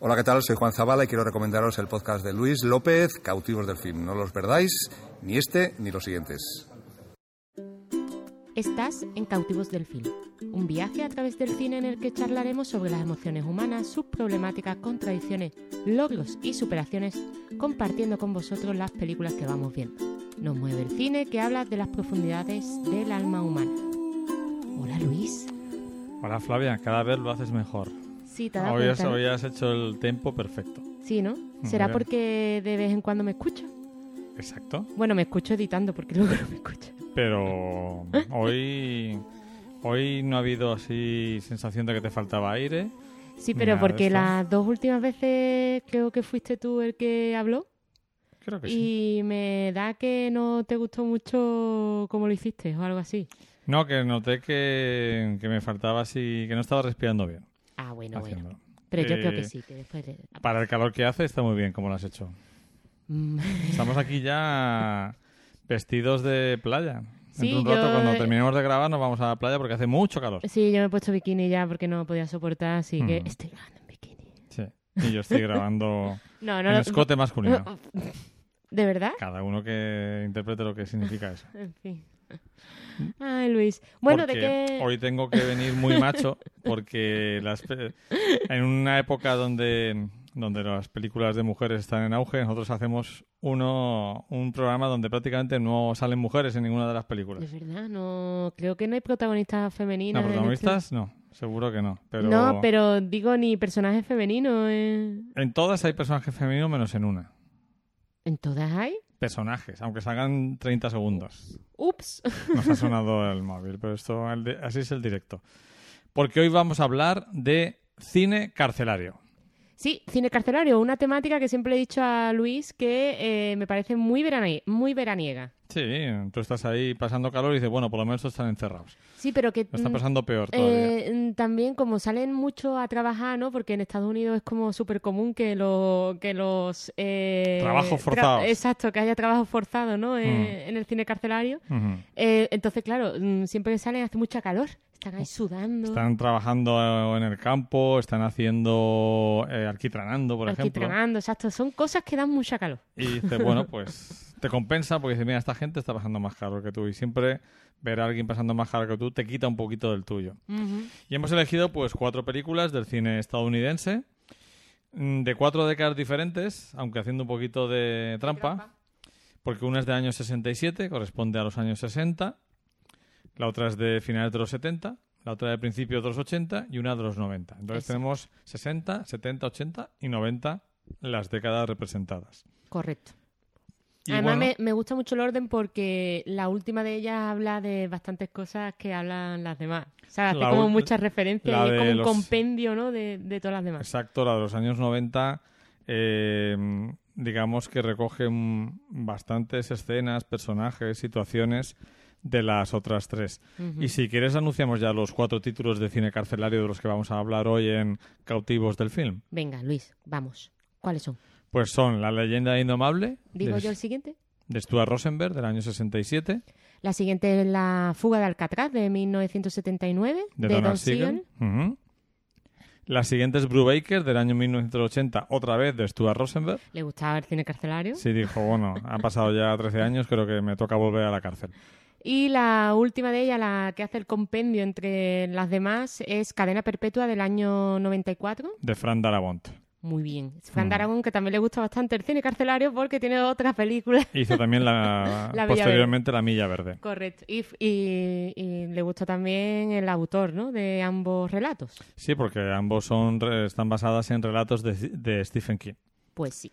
Hola, ¿qué tal? Soy Juan Zabala y quiero recomendaros el podcast de Luis López, Cautivos del Film. No los perdáis, ni este ni los siguientes. Estás en Cautivos del Film, un viaje a través del cine en el que charlaremos sobre las emociones humanas, sus problemáticas, contradicciones, logros y superaciones, compartiendo con vosotros las películas que vamos viendo. Nos mueve el cine que habla de las profundidades del alma humana. Hola Luis. Hola Flavia, cada vez lo haces mejor. Sí, te Hoy has, hecho el tiempo perfecto. Sí, ¿no? ¿Será bien. porque de vez en cuando me escucho? Exacto. Bueno, me escucho editando porque luego no me escucho. Pero hoy, hoy no ha habido así sensación de que te faltaba aire. Sí, pero porque las dos últimas veces creo que fuiste tú el que habló Creo que sí. y me da que no te gustó mucho cómo lo hiciste o algo así. No, que noté que, que me faltaba así, que no estaba respirando bien Ah, bueno, bueno. haciéndolo. Pero yo creo que Eh, sí, que después... le- Para el calor que hace está muy bien como lo has hecho. Mm, Estamos aquí ya vestidos de playa. Sí, un rato, yo- cuando terminemos de grabar, nos vamos a la playa porque hace mucho calor. Sí, yo me he puesto bikini ya porque no podía soportar, así que Mm. estoy grabando en bikini. Sí. Y yo estoy grabando No, no, en no. escote masculino. ¿De verdad? Cada uno que interprete lo que significa eso. En fin. Ay, Luis. Bueno, porque ¿de qué...? hoy tengo que venir muy macho porque las pe- en una época donde, donde las películas de mujeres están en auge, nosotros hacemos uno un programa donde prácticamente no salen mujeres en ninguna de las películas. De verdad, no... Creo que no hay protagonistas femeninas. ¿No, en protagonistas? No, seguro que no. este- Pero No, pero digo ni personajes femeninos. eh. en todas hay personajes femeninos menos en una. ¿En todas hay? Personajes, aunque salgan 30 segundos. Ups. Nos ha sonado el móvil, pero esto el de- así es el directo. Porque hoy vamos a hablar de cine carcelario. Sí, cine carcelario, una temática que siempre he dicho a Luis que eh, me parece muy, muy veraniega. Sí, tú estás ahí pasando calor y dices, bueno, por lo menos están encerrados. Sí, pero que Lo está mm, pasando peor todavía. eh, mm, también como salen mucho a trabajar, ¿no? Porque en Estados Unidos es como súper común que, lo, que los... eh, Trabajos tra- forzados. exacto, que haya trabajos forzados, ¿no? Eh, Mm. En el cine carcelario. Eh, entonces, claro, mm, siempre que salen hace mucha calor. Están ahí sudando, Están trabajando en el campo, están haciendo eh, alquitranando, por ejemplo. alquitranando, exacto. Son cosas que dan mucha calor. Y dices, bueno, pues te compensa porque dices, mira, esta gente está pasando más calor que tú. Y siempre ver a alguien pasando más calor que tú te quita un poquito del tuyo. Y hemos elegido pues cuatro películas del cine estadounidense, mm, de cuatro décadas diferentes, aunque haciendo un poquito de trampa, porque una es de años 67, corresponde a los años 60, la otra es de finales de los 70, la otra de principios de los 80 y una de los 90. Entonces Eso. tenemos 60, 70, 80 y 90 las décadas representadas. Correcto. Y Además, bueno, me, me gusta mucho el orden porque la última de ellas habla de bastantes cosas que hablan las demás. O sea, hace como muchas referencias y es como un los- compendio, ¿no? De, de todas las demás. Exacto, la de los años 90, eh, digamos que recoge bastantes escenas, personajes, situaciones de las otras tres. Y si quieres anunciamos ya los cuatro títulos de cine carcelario de los que vamos a hablar hoy en Cautivos del Film. Venga, Luis, vamos. ¿Cuáles son? Pues son La leyenda indomable ¿Digo de, yo el siguiente? de Stuart Rosenberg del año 67, La siguiente es La fuga de Alcatraz de 1979 de, de, Donald Don Siegel. Siegel. Ujú. La siguiente es Brubaker del año 1980, otra vez de Stuart Rosenberg. ¿Le gustaba el cine carcelario? Sí, dijo, bueno, han pasado ya 13 años, creo que me toca volver a la cárcel. Y la última de ellas, la que hace el compendio entre las demás, es Cadena Perpetua del año 94. De Fran Darabont. Muy bien. Fran Mm. Darabont, que también le gusta bastante el cine carcelario porque tiene otras películas. Hizo también la, posteriormente La Milla Verde. Correcto. Y, y- y le gusta también el autor, ¿no? De ambos relatos. Sí, porque ambos son están basadas en relatos de, de Stephen King. Pues sí.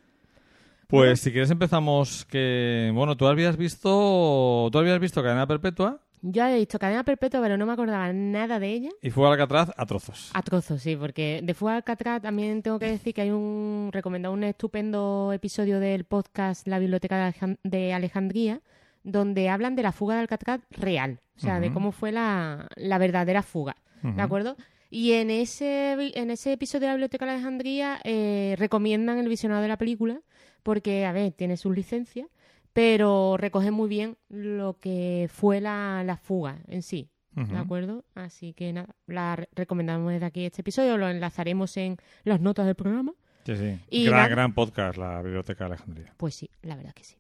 Pues si quieres empezamos que... Bueno, tú habías visto... Tú habías visto Cadena Perpetua Yo había visto Cadena Perpetua, pero no me acordaba nada de ella. y fue a Alcatraz a trozos. A trozos, sí, porque de Fuga de Alcatraz también tengo que decir que hay un recomendado un estupendo episodio del podcast La Biblioteca de, Alejan- de Alejandría, donde hablan de la fuga de Alcatraz real, o sea, de cómo fue la, la verdadera fuga. ¿de acuerdo? Y en ese, en ese episodio de la Biblioteca de Alejandría eh, recomiendan el visionado de la película, porque, a ver, tiene sus licencias, pero recoge muy bien lo que fue la, la fuga en sí. ¿De acuerdo? Así que nada, la re- recomendamos desde aquí este episodio, lo enlazaremos en las notas del programa. Sí, sí. Y gran, gran podcast, la Biblioteca de Alejandría. Pues sí, la verdad que sí.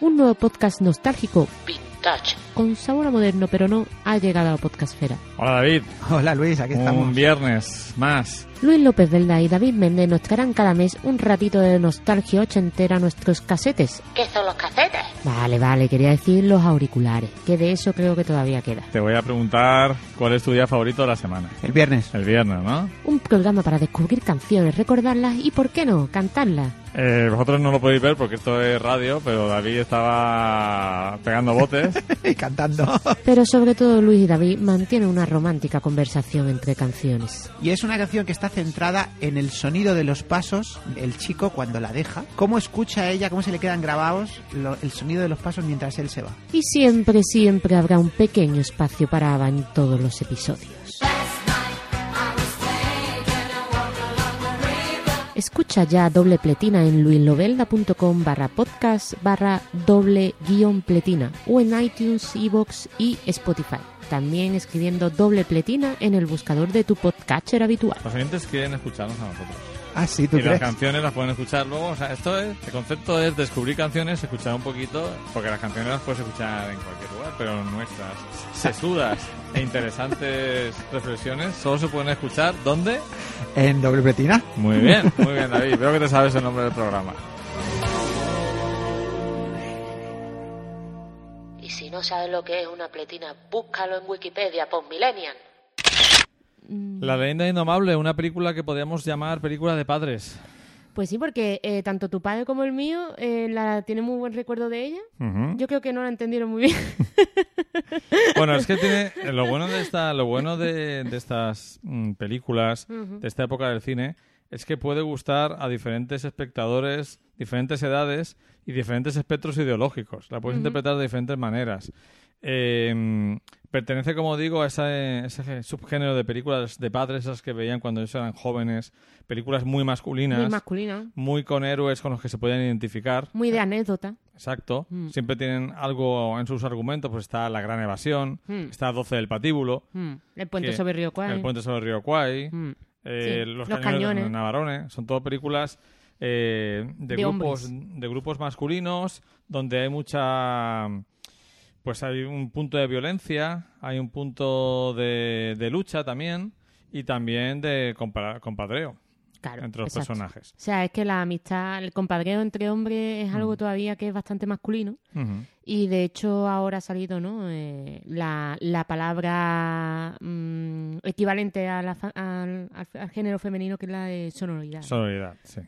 Un nuevo podcast nostálgico, vintage, con sabor a moderno, pero no, ha llegado a la podcastfera. Hola David, Hola Luis, aquí un estamos. viernes más. Luis López Velda y David Méndez nos traerán cada mes un ratito de nostalgia ochentera a nuestros casetes. ¿Qué son los casetes? Vale, vale, quería decir los auriculares, que de eso creo que todavía queda. Te voy a preguntar cuál es tu día favorito de la semana. El viernes. El viernes, ¿no? Un programa para descubrir canciones, recordarlas y, ¿por qué no?, cantarlas. Eh, vosotros no lo podéis ver porque esto es radio, pero David estaba pegando botes. y cantando. Pero sobre todo Luis y David mantienen una romántica conversación entre canciones. Y es una canción que está centrada en el sonido de los pasos del chico cuando la deja. Cómo escucha ella, cómo se le quedan grabados el sonido de los pasos mientras él se va. Y siempre, siempre habrá un pequeño espacio para Ava en todos los episodios. Escucha ya doble pletina en luislovelda.com barra podcast barra doble guion pletina o en iTunes, Evox y Spotify. También escribiendo doble pletina en el buscador de tu podcatcher habitual. Los oyentes quieren escucharnos a nosotros. Ah, sí, ¿tú y las crees? canciones las pueden escuchar luego. O sea, esto es, el concepto es descubrir canciones, escuchar un poquito, porque las canciones las puedes escuchar en cualquier lugar, pero nuestras sesudas e interesantes reflexiones solo se pueden escuchar ¿dónde? En doble pretina. Muy bien, muy bien, David. Veo que te sabes el nombre del programa. Y si no sabes lo que es una pletina, búscalo en Wikipedia, por Millennial. La leyenda indomable, una película que podríamos llamar película de padres. Pues sí, porque eh, tanto tu padre como el mío eh, la tiene muy buen recuerdo de ella. Yo creo que no la entendieron muy bien. Bueno, es que tiene lo bueno de esta, lo bueno de, de estas mm, películas de esta época del cine es que puede gustar a diferentes espectadores, diferentes edades y diferentes espectros ideológicos. La puedes interpretar de diferentes maneras. Eh, pertenece, como digo, a ese, ese subgénero de películas de padres, esas que veían cuando ellos eran jóvenes, películas muy masculinas, Muy masculina, muy con héroes con los que se podían identificar. muy de anécdota. Exacto. Mm. Siempre tienen algo en sus argumentos, pues está La Gran Evasión, Mm. está 12 del Patíbulo, Mm, El puente que- sobre Río Kwai. El Puente sobre el Río Kwai, Mm, eh, Sí, Los, Los Cañones, Cañones. de Navarone. Son todo películas eh, de, De grupos, hombres. de grupos masculinos donde hay mucha... Pues hay un punto de violencia, hay un punto de, de lucha también y también de compa- compadreo Claro, entre los exacto. personajes. O sea, es que la amistad, el compadreo entre hombres es algo todavía que es bastante masculino. Y de hecho ahora ha salido ¿no? Eh, la, la palabra mm, equivalente a la fa- al, al- al género femenino que es la de sonoridad. Sororidad, sí.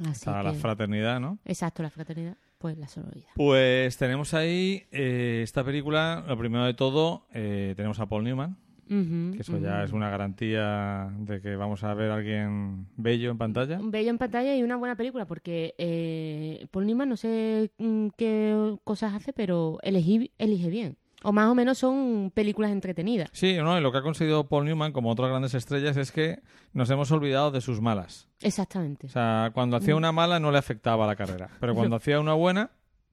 Así Está la fraternidad, ¿no? Exacto, la fraternidad. Pues la sonoridad. Pues tenemos ahí eh, esta película, lo primero de todo, eh, tenemos a Paul Newman, Que eso ya es una garantía de que vamos a ver a alguien bello en pantalla. Un bello en pantalla y una buena película porque eh, Paul Newman no sé mm, qué cosas hace, pero elegí, elige bien. O más o menos son películas entretenidas. Sí, ¿no? y lo que ha conseguido Paul Newman, como otras grandes estrellas, es que nos hemos olvidado de sus malas. Exactamente. O sea, cuando hacía una mala no le afectaba la carrera, pero cuando hacía una buena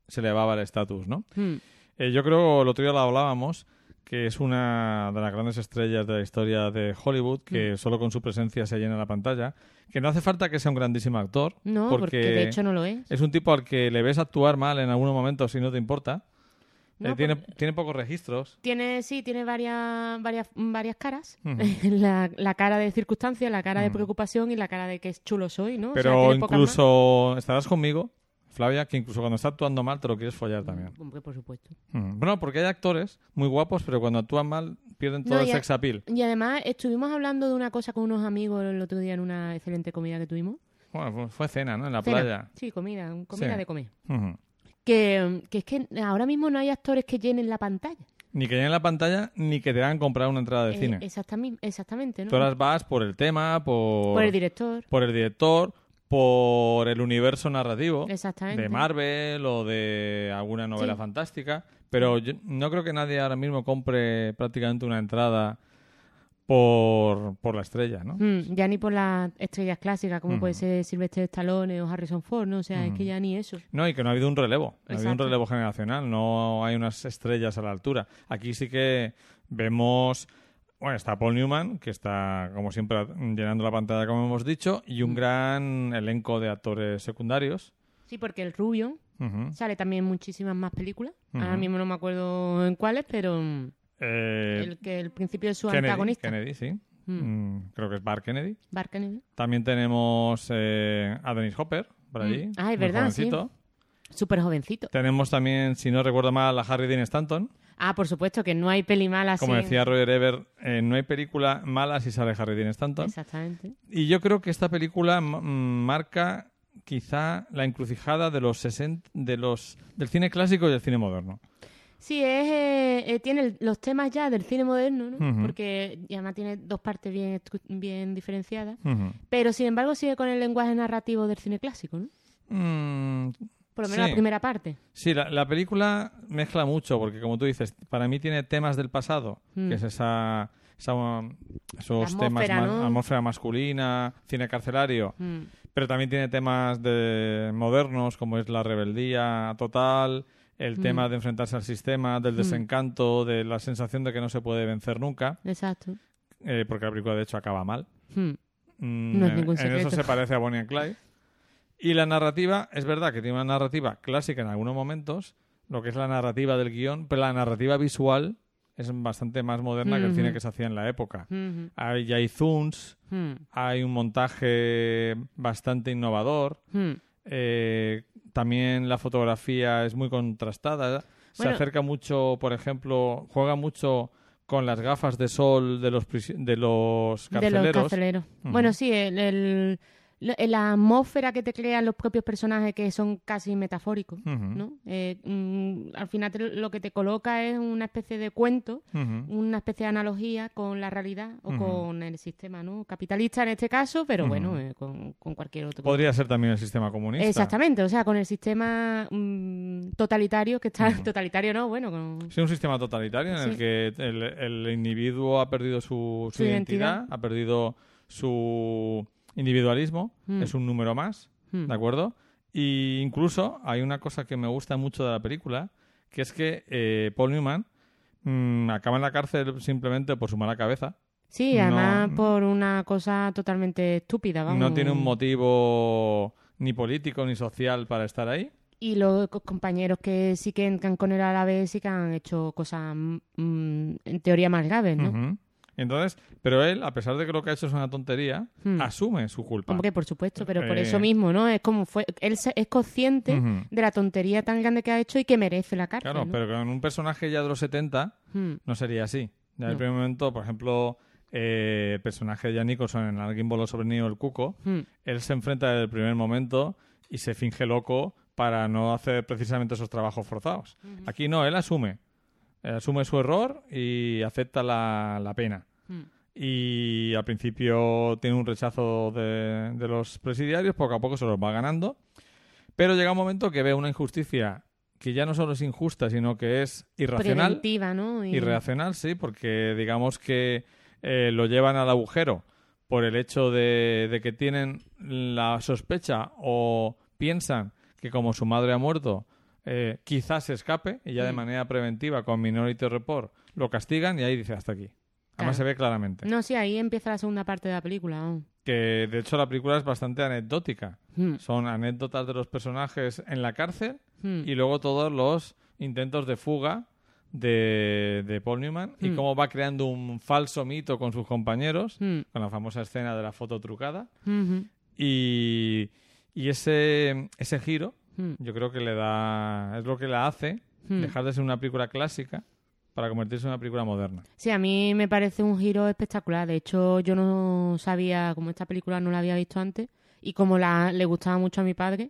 se le elevaba el estatus, ¿no? Mm, Eh, yo creo, el otro día lo hablábamos, que es una de las grandes estrellas de la historia de Hollywood, que Mm. solo con su presencia se llena la pantalla, que no hace falta que sea un grandísimo actor, No, porque, porque de hecho no lo es. es un tipo al que le ves actuar mal en algunos momentos si no te importa. No, Eh, tiene, porque- tiene pocos registros. Tiene, sí, tiene varias, varias, varias caras. La, la cara de circunstancia, la cara de preocupación y la cara de que es chulo soy, ¿no? O sea, Pero tiene incluso, estarás conmigo, Flavia, que incluso cuando está actuando mal te lo quieres follar también. Hombre, por supuesto. Mm. Bueno, porque hay actores muy guapos, pero cuando actúan mal pierden todo No, el sex appeal. Y además estuvimos hablando de una cosa con unos amigos el otro día en una excelente comida que tuvimos. Bueno, fue- cena, ¿no? En la Cena. playa. Sí, comida, comida Sí. de comer. Que, que es que ahora mismo no hay actores que llenen la pantalla. Ni que llenen la pantalla, ni que te hagan comprar una entrada de Eh, cine. exactami- exactamente, ¿no? Tú ahora vas por el tema, por, Por el director. por el director, por el universo narrativo de Marvel o de alguna novela Sí. fantástica. Pero yo no creo que nadie ahora mismo compre prácticamente una entrada por, por la estrella, ¿no? Mm, ya ni por las estrellas clásicas como puede ser Sylvester Stallone o Harrison Ford, ¿no? O sea, es que ya ni eso. No, y que no ha habido un relevo. No ha habido un relevo generacional. No hay unas estrellas a la altura. Aquí sí que vemos Bueno, está Paul Newman, que está, como siempre, llenando la pantalla, como hemos dicho, y un gran elenco de actores secundarios. Sí, porque el rubio sale también en muchísimas más películas. Ahora mismo no me acuerdo en cuáles, pero mm, Eh, el que el principio es su Kennedy, antagonista. Kennedy, sí. Mm. Mm, creo que es Bart Kennedy. Bart Kennedy. También tenemos eh, a Dennis Hopper, por allí. Mm. Ah, es verdad, sí. jovencito. Súper jovencito. Tenemos también, si no recuerdo mal, a Harry Dean Stanton. Ah, por supuesto, que no hay peli mala Como sin- decía Roger Ebert, eh, no hay película mala si sale Harry Dean Stanton. Exactamente. Y yo creo que esta película marca quizá la encrucijada de los 60, de los del cine clásico y del cine moderno. Sí, es, eh, eh, tiene los temas ya del cine moderno, ¿no? Porque además tiene dos partes bien, bien diferenciadas. Pero sin embargo sigue con el lenguaje narrativo del cine clásico, ¿no? Mm, Por lo menos Sí. la primera parte. sí, la, la película mezcla mucho, porque como tú dices, para mí tiene temas del pasado, Mm. que es esa, esa, um, esos temas, ¿no? atmósfera masculina, cine carcelario, Mm. pero también tiene temas de modernos, como es la rebeldía total, el Mm. tema de enfrentarse al sistema, del desencanto, de la sensación de que no se puede vencer nunca, Exacto. eh, porque la película de hecho acaba mal. Mm. Mm, No es ningún en eso secreto. se parece a Bonnie and Clyde. Y la narrativa, es verdad que tiene una narrativa clásica en algunos momentos, lo que es la narrativa del guion, pero la narrativa visual es bastante más moderna que el cine que se hacía en la época. Hay, hay zooms, Mm. hay un montaje bastante innovador, eh, también la fotografía es muy contrastada. Se Bueno. acerca mucho, por ejemplo, juega mucho con las gafas de sol de los, de los De carceleros. los carceleros. Bueno, sí, el, el- la, la atmósfera que te crean los propios personajes que son casi metafóricos. ¿no? Eh, mm, al final te- lo que te coloca es una especie de cuento, una especie de analogía con la realidad o con el sistema, ¿no? Capitalista en este caso, pero bueno, eh, con, con cualquier otro. Podría ser también el sistema comunista. Exactamente, o sea, con el sistema mm, totalitario que está... Totalitario no, bueno, con... Sí, un sistema totalitario en el que el, el individuo ha perdido su, su Su identidad, identidad. ha perdido su individualismo, Mm. es un número más, Mm. ¿de acuerdo? Y incluso hay una cosa que me gusta mucho de la película, que es que eh, Paul Newman mm, acaba en la cárcel simplemente por su mala cabeza. Sí, No- además por una cosa totalmente estúpida, vamos. No tiene un motivo ni político ni social para estar ahí. Y los co- compañeros que sí que entran con él a la vez sí que han hecho cosas, mm, en teoría, más graves, ¿no? Entonces, pero él, a pesar de que lo que ha hecho es una tontería, Hmm. asume su culpa. Hombre, por supuesto, pero por Eh, eso mismo, ¿no? Es como fue... Él es consciente de la tontería tan grande que ha hecho y que merece la cárcel, Claro, ¿no? pero con un personaje ya de los 70 Hmm. no sería así. Ya en el primer momento, por ejemplo, eh, el personaje de Jan Nicholson en Alguien voló sobre el niño del cuco, Hmm. él se enfrenta desde el primer momento y se finge loco para no hacer precisamente esos trabajos forzados. Aquí no, él asume. Asume su error y acepta la, la pena. Hmm. Y al principio tiene un rechazo de, de los presidiarios, poco a poco se los va ganando. Pero llega un momento que ve una injusticia que ya no solo es injusta, sino que es irracional. Preventiva, ¿no? Y- Irracional, sí, porque digamos que eh, lo llevan al agujero por el hecho de, de que tienen la sospecha o piensan que como su madre ha muerto, eh, quizás se escape y ya de Mm. manera preventiva con Minority Report lo castigan y ahí dice hasta aquí. Además Claro. se ve claramente. No, sí, ahí empieza la segunda parte de la película. Que de hecho la película es bastante anecdótica. Hmm. Son anécdotas de los personajes en la cárcel Hmm. y luego todos los intentos de fuga de, de Paul Newman y Mm. cómo va creando un falso mito con sus compañeros, Hmm. con la famosa escena de la foto trucada. Y, y ese, ese giro Hmm. yo creo que le da, es lo que la hace Hmm. dejar de ser una película clásica para convertirse en una película moderna. Sí, a mí me parece un giro espectacular. De hecho, yo no sabía, como esta película no la había visto antes, y como la, le gustaba mucho a mi padre,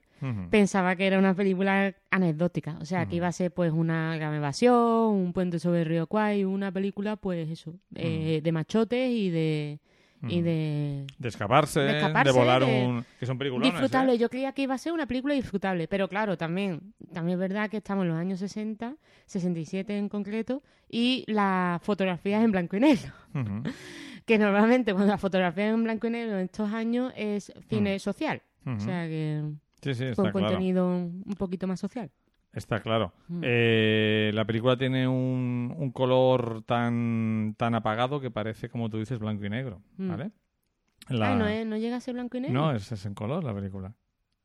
pensaba que era una película anecdótica. O sea, que iba a ser pues una gran evasión, un puente sobre el río Kwai, una película, pues eso, eh, de machotes y de... Y de... De escaparse, De volar de- un... que son películas. Disfrutable, yo creía que iba a ser una película disfrutable, pero claro, también, también es verdad que estamos en los años 60, 67 en concreto, y la fotografía es en blanco y negro. Que normalmente cuando la fotografía es en blanco y negro en estos años es cine social. O sea que Sí, sí, está claro. contenido un poquito más social. Está claro. Mm. Eh, la película tiene un, un color tan, tan apagado que parece, como tú dices, blanco y negro. Mm. ¿Vale? La- Ah, ¿no, es- ¿no llega a ser blanco y negro? No, es, es en color la película.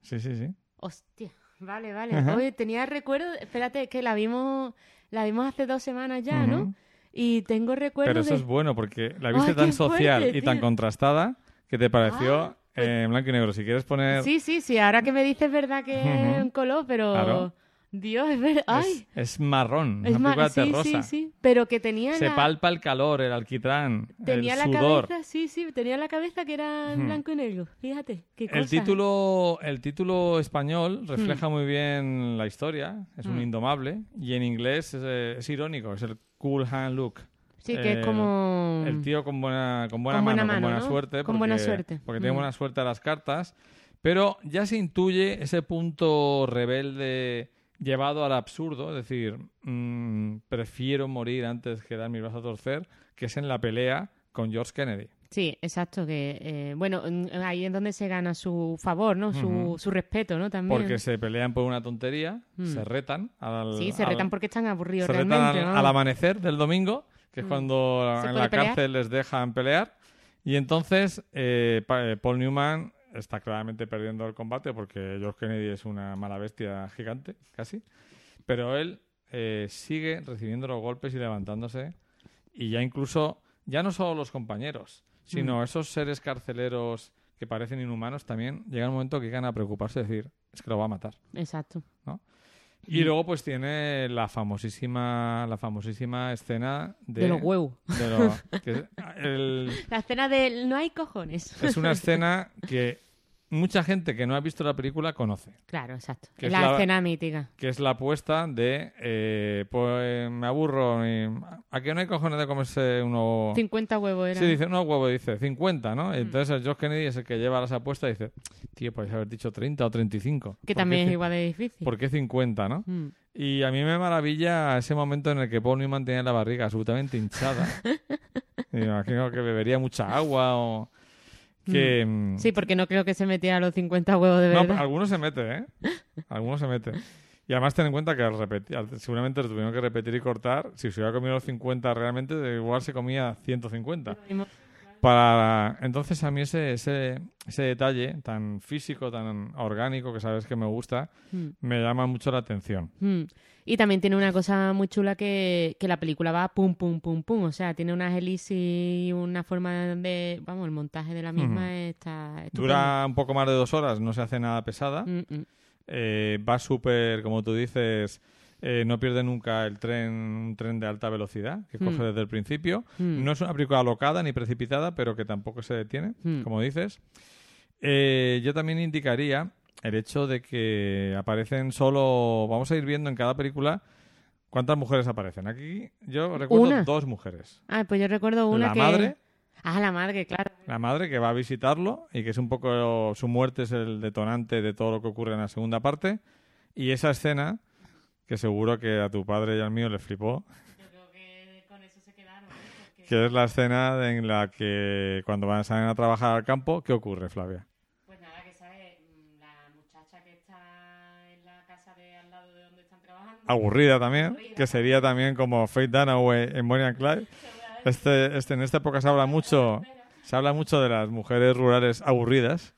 Sí, sí, sí. Hostia, vale, vale. Ajá. Oye, tenía recuerdo, espérate, que la vimos, la vimos hace dos semanas ya, ¿no? Y tengo recuerdo Pero eso de... es bueno porque la viste Ay, tan social fuerte, y tan contrastada que te pareció Ah, pues- en blanco y negro. Si quieres poner... Sí, sí, sí, ahora que me dices es verdad que es en color, pero... Claro. Dios, es verdad. Ay, Es, es marrón, es una película sí, sí, sí, pero que tenía Se la... palpa el calor, el alquitrán, Tenía el la sudor. cabeza, sí, sí, tenía la cabeza que era en Ujú. blanco y negro. Fíjate, qué cosa. El título, el título español refleja muy bien la historia, es un Mm. indomable, y en inglés es, eh, es irónico, es el cool hand look. Sí, que el- es como... El tío con buena, con buena Con buena mano, con buena ¿no? suerte. Con buena porque- suerte. Porque tiene Mm. buena suerte a las cartas, pero ya se intuye ese punto rebelde llevado al absurdo, es decir, mm, prefiero morir antes que dar mi brazo a torcer, que es en la pelea con George Kennedy. Sí, exacto, que... eh, bueno, en- ahí es donde se gana su favor, ¿no? Su, su respeto, ¿no? También. Porque se pelean por una tontería, Mm. se retan al, Sí, se al- retan porque están aburridos se retan realmente, al, vamos. al amanecer del domingo, que es Mm. cuando ¿Se en la pelear? cárcel les dejan pelear. Y entonces eh, eh, Paul Newman está claramente perdiendo el combate porque George Kennedy es una mala bestia gigante, casi. Pero él eh, sigue recibiendo los golpes y levantándose. Y ya incluso, ya no solo los compañeros, sino esos seres carceleros que parecen inhumanos también, llega un momento que llegan a preocuparse, decir, es que lo va a matar. Exacto. Y luego pues tiene la famosísima la famosísima escena de, De, los huevos. de lo- que es, el- La escena de no hay cojones. es una escena que mucha gente que no ha visto la película conoce, Claro, exacto. Que Es es la, escena mítica. que es la apuesta de eh, pues me aburro y, a que no hay cojones de comerse uno 50 huevos era. Sí, dice, unos huevos, dice 50, Mm. ¿no? Y Entonces el George Kennedy es el que lleva las apuestas y dice, tío, podéis haber dicho 30 o 35. que ¿Por también es igual de difícil. ¿Por qué 50, no? Mm. Y a mí me maravilla ese momento en el que Paul Newman tenía la barriga absolutamente hinchada. me imagino que bebería mucha agua o que... mm, Sí, porque no creo que se metiera los 50 huevos de no, verdad. pero algunos se mete, ¿eh? Algunos se mete. Y además ten en cuenta que al repetir, seguramente lo tuvieron que repetir y cortar. Si se hubiera comido los 50 realmente, de igual se comía 150. Para entonces a mí ese, ese, ese detalle tan físico, tan orgánico que sabes que me gusta, Mm. me llama mucho la atención. Mm. Y también tiene una cosa muy chula que, que la película va pum, pum, pum, pum. O sea, tiene unas hélices y una forma de... Vamos, el montaje de la misma está... estupendo. Dura un poco más de dos horas, no se hace nada pesada. Eh, va súper, como tú dices, eh, no pierde nunca el tren, un tren de alta velocidad que coge Mm. desde el principio. Mm. No es una película alocada ni precipitada, pero que tampoco se detiene, Mm. como dices. Eh, yo también indicaría el hecho de que aparecen solo. Vamos a ir viendo en cada película cuántas mujeres aparecen. Aquí yo recuerdo Una. dos mujeres. Ah, pues yo recuerdo una la que... madre, Ah, la madre, claro. la madre que va a visitarlo y que es un poco su muerte es el detonante de todo lo que ocurre en la segunda parte. Y esa escena que seguro que a tu padre y al mío le flipó, Yo creo que con eso se quedaron. que es la escena en la que cuando van a salir a trabajar al campo, ¿qué ocurre, Flavia? Aburrida también, que sería también como Faith Dunaway en Bonnie and Clyde. Este, este, en esta época se habla mucho, se habla mucho de las mujeres rurales aburridas.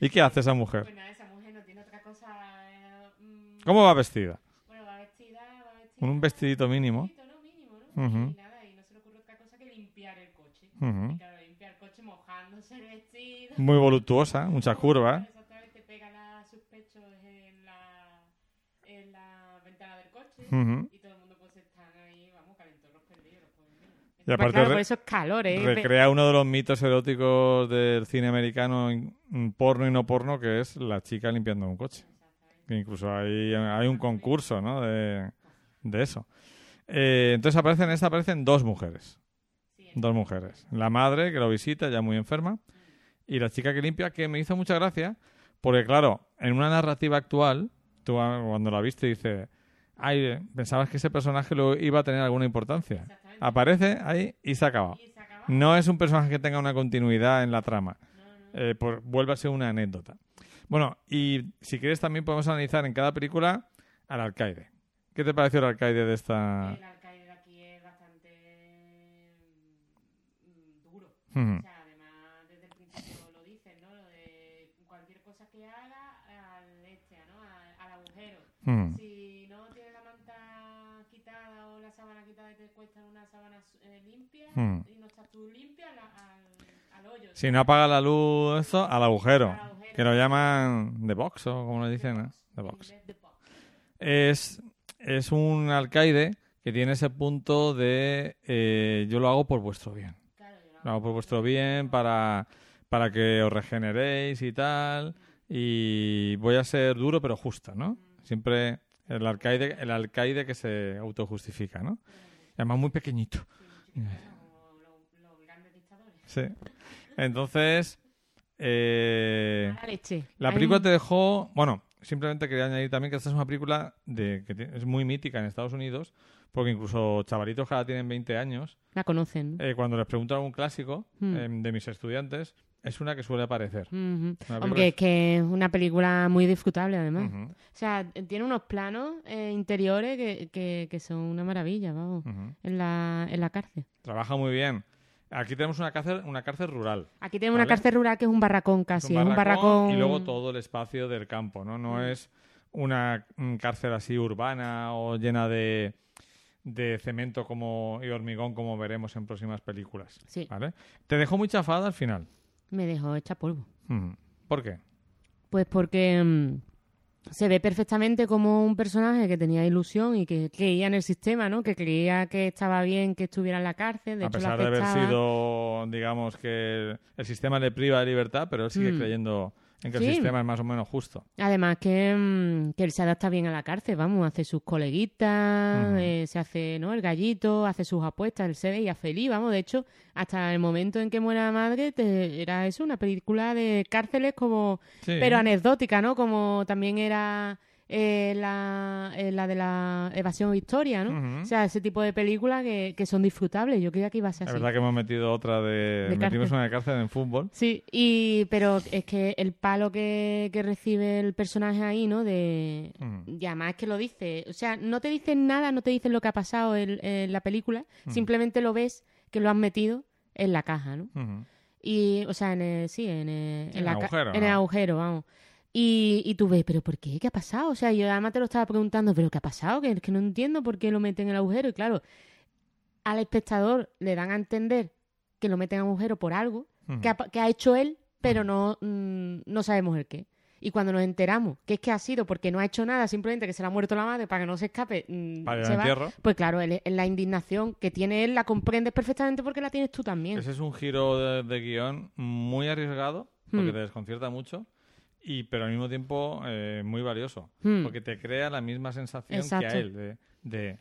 ¿Y qué hace esa mujer? Esa mujer no tiene otra cosa. eh, mm, ¿Cómo va vestida? Bueno, va vestida, va vestida. Con un vestidito mínimo. vestidito, ¿no? Mínimo, ¿no? Ujú. Y nada, y no se le ocurre otra cosa que limpiar el coche. Ujú. Y claro, limpiar el coche mojándose el vestido. Muy voluptuosa, muchas curvas. Exactamente, pega la- sus pechos en la, en la ventana Y todo el mundo pues están ahí, vamos, calentorros perdidos. Y Pues aparte claro, re- por eso es calor, ¿eh? Recrea uno de los mitos eróticos del cine americano, mm, porno y no porno, que es la chica limpiando un coche. Que incluso hay, hay un concurso ¿no? de, de eso. Eh, entonces aparecen, en esta aparecen dos mujeres. Dos mujeres. La madre, que lo visita, ya muy enferma, y la chica que limpia, que me hizo mucha gracia, porque claro, en una narrativa actual, tú ah, cuando la viste dices, ay, pensabas que ese personaje lo iba a tener alguna importancia. Aparece ahí y se ha acabado. No es un personaje que tenga una continuidad en la trama. Eh, por- vuelve a ser una anécdota. Bueno, y si quieres también podemos analizar en cada película al alcaide. ¿Qué te pareció el alcaide de esta...? El alcaide de aquí es bastante mm, duro. Ujú. O sea, además, desde el principio lo dicen, ¿no? Lo de cualquier cosa que haga al este, ¿no? Al, al agujero. Ujú. Si no tienes la manta quitada o la sábana quitada y te cuesta una sábana eh, limpia Hmm. y no estás tú limpia, la- al, al hoyo. Si no apaga la luz, eso, al agujero. Al agujero. Que lo llaman The Box, o como le dicen, ¿eh? The Box. inglés, the box. Es, es un alcaide que tiene ese punto de eh, yo lo hago por vuestro bien. Claro, yo lo Lo hago por vuestro bien para, para que os regeneréis y tal. Y voy a ser duro pero justo, ¿no? Siempre el alcaide, el alcaide que se autojustifica, ¿no? Y además muy pequeñito. como lo- los grandes dictadores. Sí. Entonces, eh, leche. la película te dejó... Bueno, simplemente quería añadir también que esta es una película de que es muy mítica en Estados Unidos, porque incluso chavalitos que ahora tienen 20 años, La conocen. ¿no? eh, cuando les pregunto algún clásico Hmm. eh, de mis estudiantes, es una que suele aparecer. Hombre, es que es una película muy disfrutable, además. O sea, tiene unos planos eh, interiores que, que, que son una maravilla, vamos, en la, en la cárcel. Trabaja muy bien. Aquí tenemos una cárcel, una cárcel rural. Aquí tenemos una cárcel rural que es un barracón casi, es un barracón... y luego todo el espacio del campo, ¿no? No Mm. es una mm, cárcel así urbana o llena de, de cemento como y hormigón como veremos en próximas películas. Sí. ¿Vale? Te dejó muy chafada al final. Me dejó hecha polvo. Ujú. ¿Por qué? Pues porque mm, se ve perfectamente como un personaje que tenía ilusión y que creía en el sistema, ¿no? Que creía que estaba bien que estuviera en la cárcel. De a hecho, pesar de haber sido, digamos, que el sistema le priva de libertad, pero él sigue Mm. creyendo en que el sistema es más o menos justo. Además que, mm, que él se adapta bien a la cárcel, vamos, hace sus coleguitas, eh, se hace, ¿no? El gallito, hace sus apuestas, él se veía feliz, vamos, de hecho, hasta el momento en que muere la madre, te- era eso, una película de cárceles como, Sí. pero anecdótica, ¿no? Como también era eh, la, eh, la de la evasión o historia, ¿no? Ujú. O sea, ese tipo de películas que, que son disfrutables, yo creía que iba a ser Es así. verdad que hemos metido otra de... De metimos cárcel. una de cárcel en fútbol. Sí, y, pero es que el palo que, que recibe el personaje ahí, ¿no? De, Ujú. y además que lo dice, o sea, no te dicen nada, no te dicen lo que ha pasado en, en la película, simplemente lo ves que lo han metido en la caja, ¿no? Y, o sea, en el, sí, en el, En el la agujero, en el ¿no? agujero, vamos. Y, y tú ves, ¿pero por qué? ¿Qué ha pasado? O sea, yo además te lo estaba preguntando, ¿pero qué ha pasado? Que, que no entiendo por qué lo meten en el agujero. Y claro, al espectador le dan a entender que lo meten en el agujero por algo que ha, que ha hecho él, pero no, mm, no sabemos el qué. Y cuando nos enteramos que es que ha sido porque no ha hecho nada, simplemente que se le ha muerto la madre para que no se escape, mm, Para se va, entierro. pues claro, él- la indignación que tiene él la comprendes perfectamente porque la tienes tú también. Ese es un giro de, de guion muy arriesgado, porque Hmm. te desconcierta mucho, y pero al mismo tiempo eh, muy valioso, Hmm. porque te crea la misma sensación que Exacto. a él, de, de,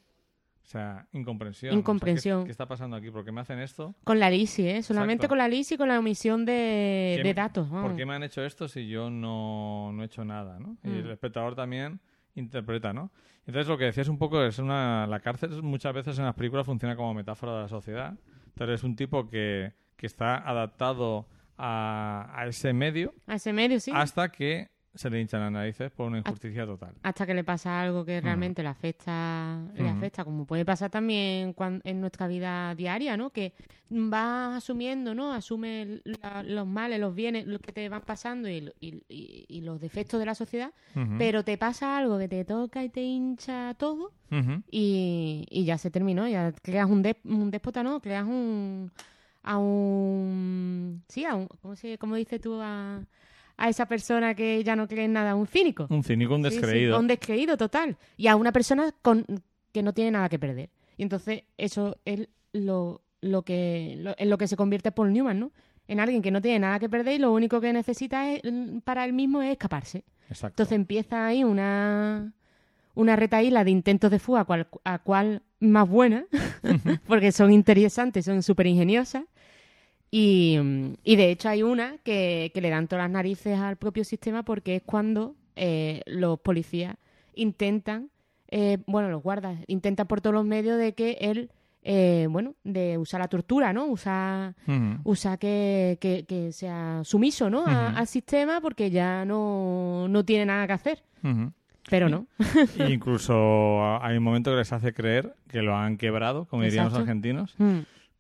o sea, incomprensión. Incomprensión. O sea, ¿qué, qué está pasando aquí? ¿Por qué me hacen esto? Con la Lisi, ¿eh? Solamente Exacto. con la Lisi y con la omisión de, ¿Qué de datos. vamos. ¿Por qué me han hecho esto si yo no, no he hecho nada? ¿no? Y Mm. el espectador también interpreta, ¿no? Entonces lo que decías un poco es una... La cárcel muchas veces en las películas funciona como metáfora de la sociedad. Entonces es un tipo que, que está adaptado a, a ese medio A ese medio, sí. hasta que se le hinchan las narices por una injusticia total. Hasta que le pasa algo que realmente le afecta, le afecta, como puede pasar también en nuestra vida diaria, ¿no? Que vas asumiendo, ¿no? Asume la- los males, los bienes, lo que te van pasando y, y- y- y los defectos de la sociedad, pero te pasa algo que te toca y te hincha todo y ya se terminó, ya creas un, dé- un déspota, ¿no? Creas un... a un... sí, a un... ¿cómo, se, cómo dices tú a, a esa persona que ya no cree en nada? Un cínico. Un cínico, un Sí, sí, descreído. un descreído total. Y a una persona con, que no tiene nada que perder. Y entonces eso es lo, lo que, lo- en lo que se convierte Paul Newman, ¿no? En alguien que no tiene nada que perder y lo único que necesita es, mm, para él mismo es escaparse. Exacto. Entonces empieza ahí una, una retaíla de intentos de fuga, cual, a cual más buena, porque son interesantes, son súper ingeniosas. Y, mm, y de hecho hay una que, que le dan todas las narices al propio sistema porque es cuando eh, los policías intentan, eh, bueno, los guardas, intentan por todos los medios de que él, eh, bueno, de usar la tortura, ¿no? Usar usa que, que, que sea sumiso ¿no? A- al sistema porque ya no, no tiene nada que hacer. Pero no. Incluso hay un momento que les hace creer que lo han quebrado, como dirían los Exacto. argentinos.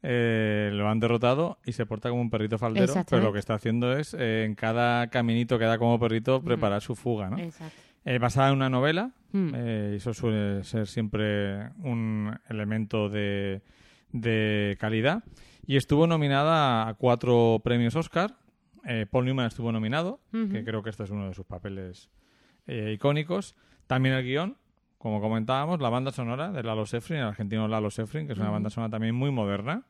Eh, lo han derrotado y se porta como un perrito faldero, pero Exactamente. lo que está haciendo es eh, en cada caminito que da como perrito Mm. preparar su fuga, ¿no? Exacto. Eh, basada en una novela, Mm. eh, eso suele ser siempre un elemento de, de calidad. Y estuvo nominada a cuatro premios Oscar. Eh, Paul Newman estuvo nominado, que creo que este es uno de sus papeles eh, icónicos. También el guion, como comentábamos, la banda sonora de Lalo Schifrin, el argentino Lalo Schifrin, que es una banda sonora también muy moderna.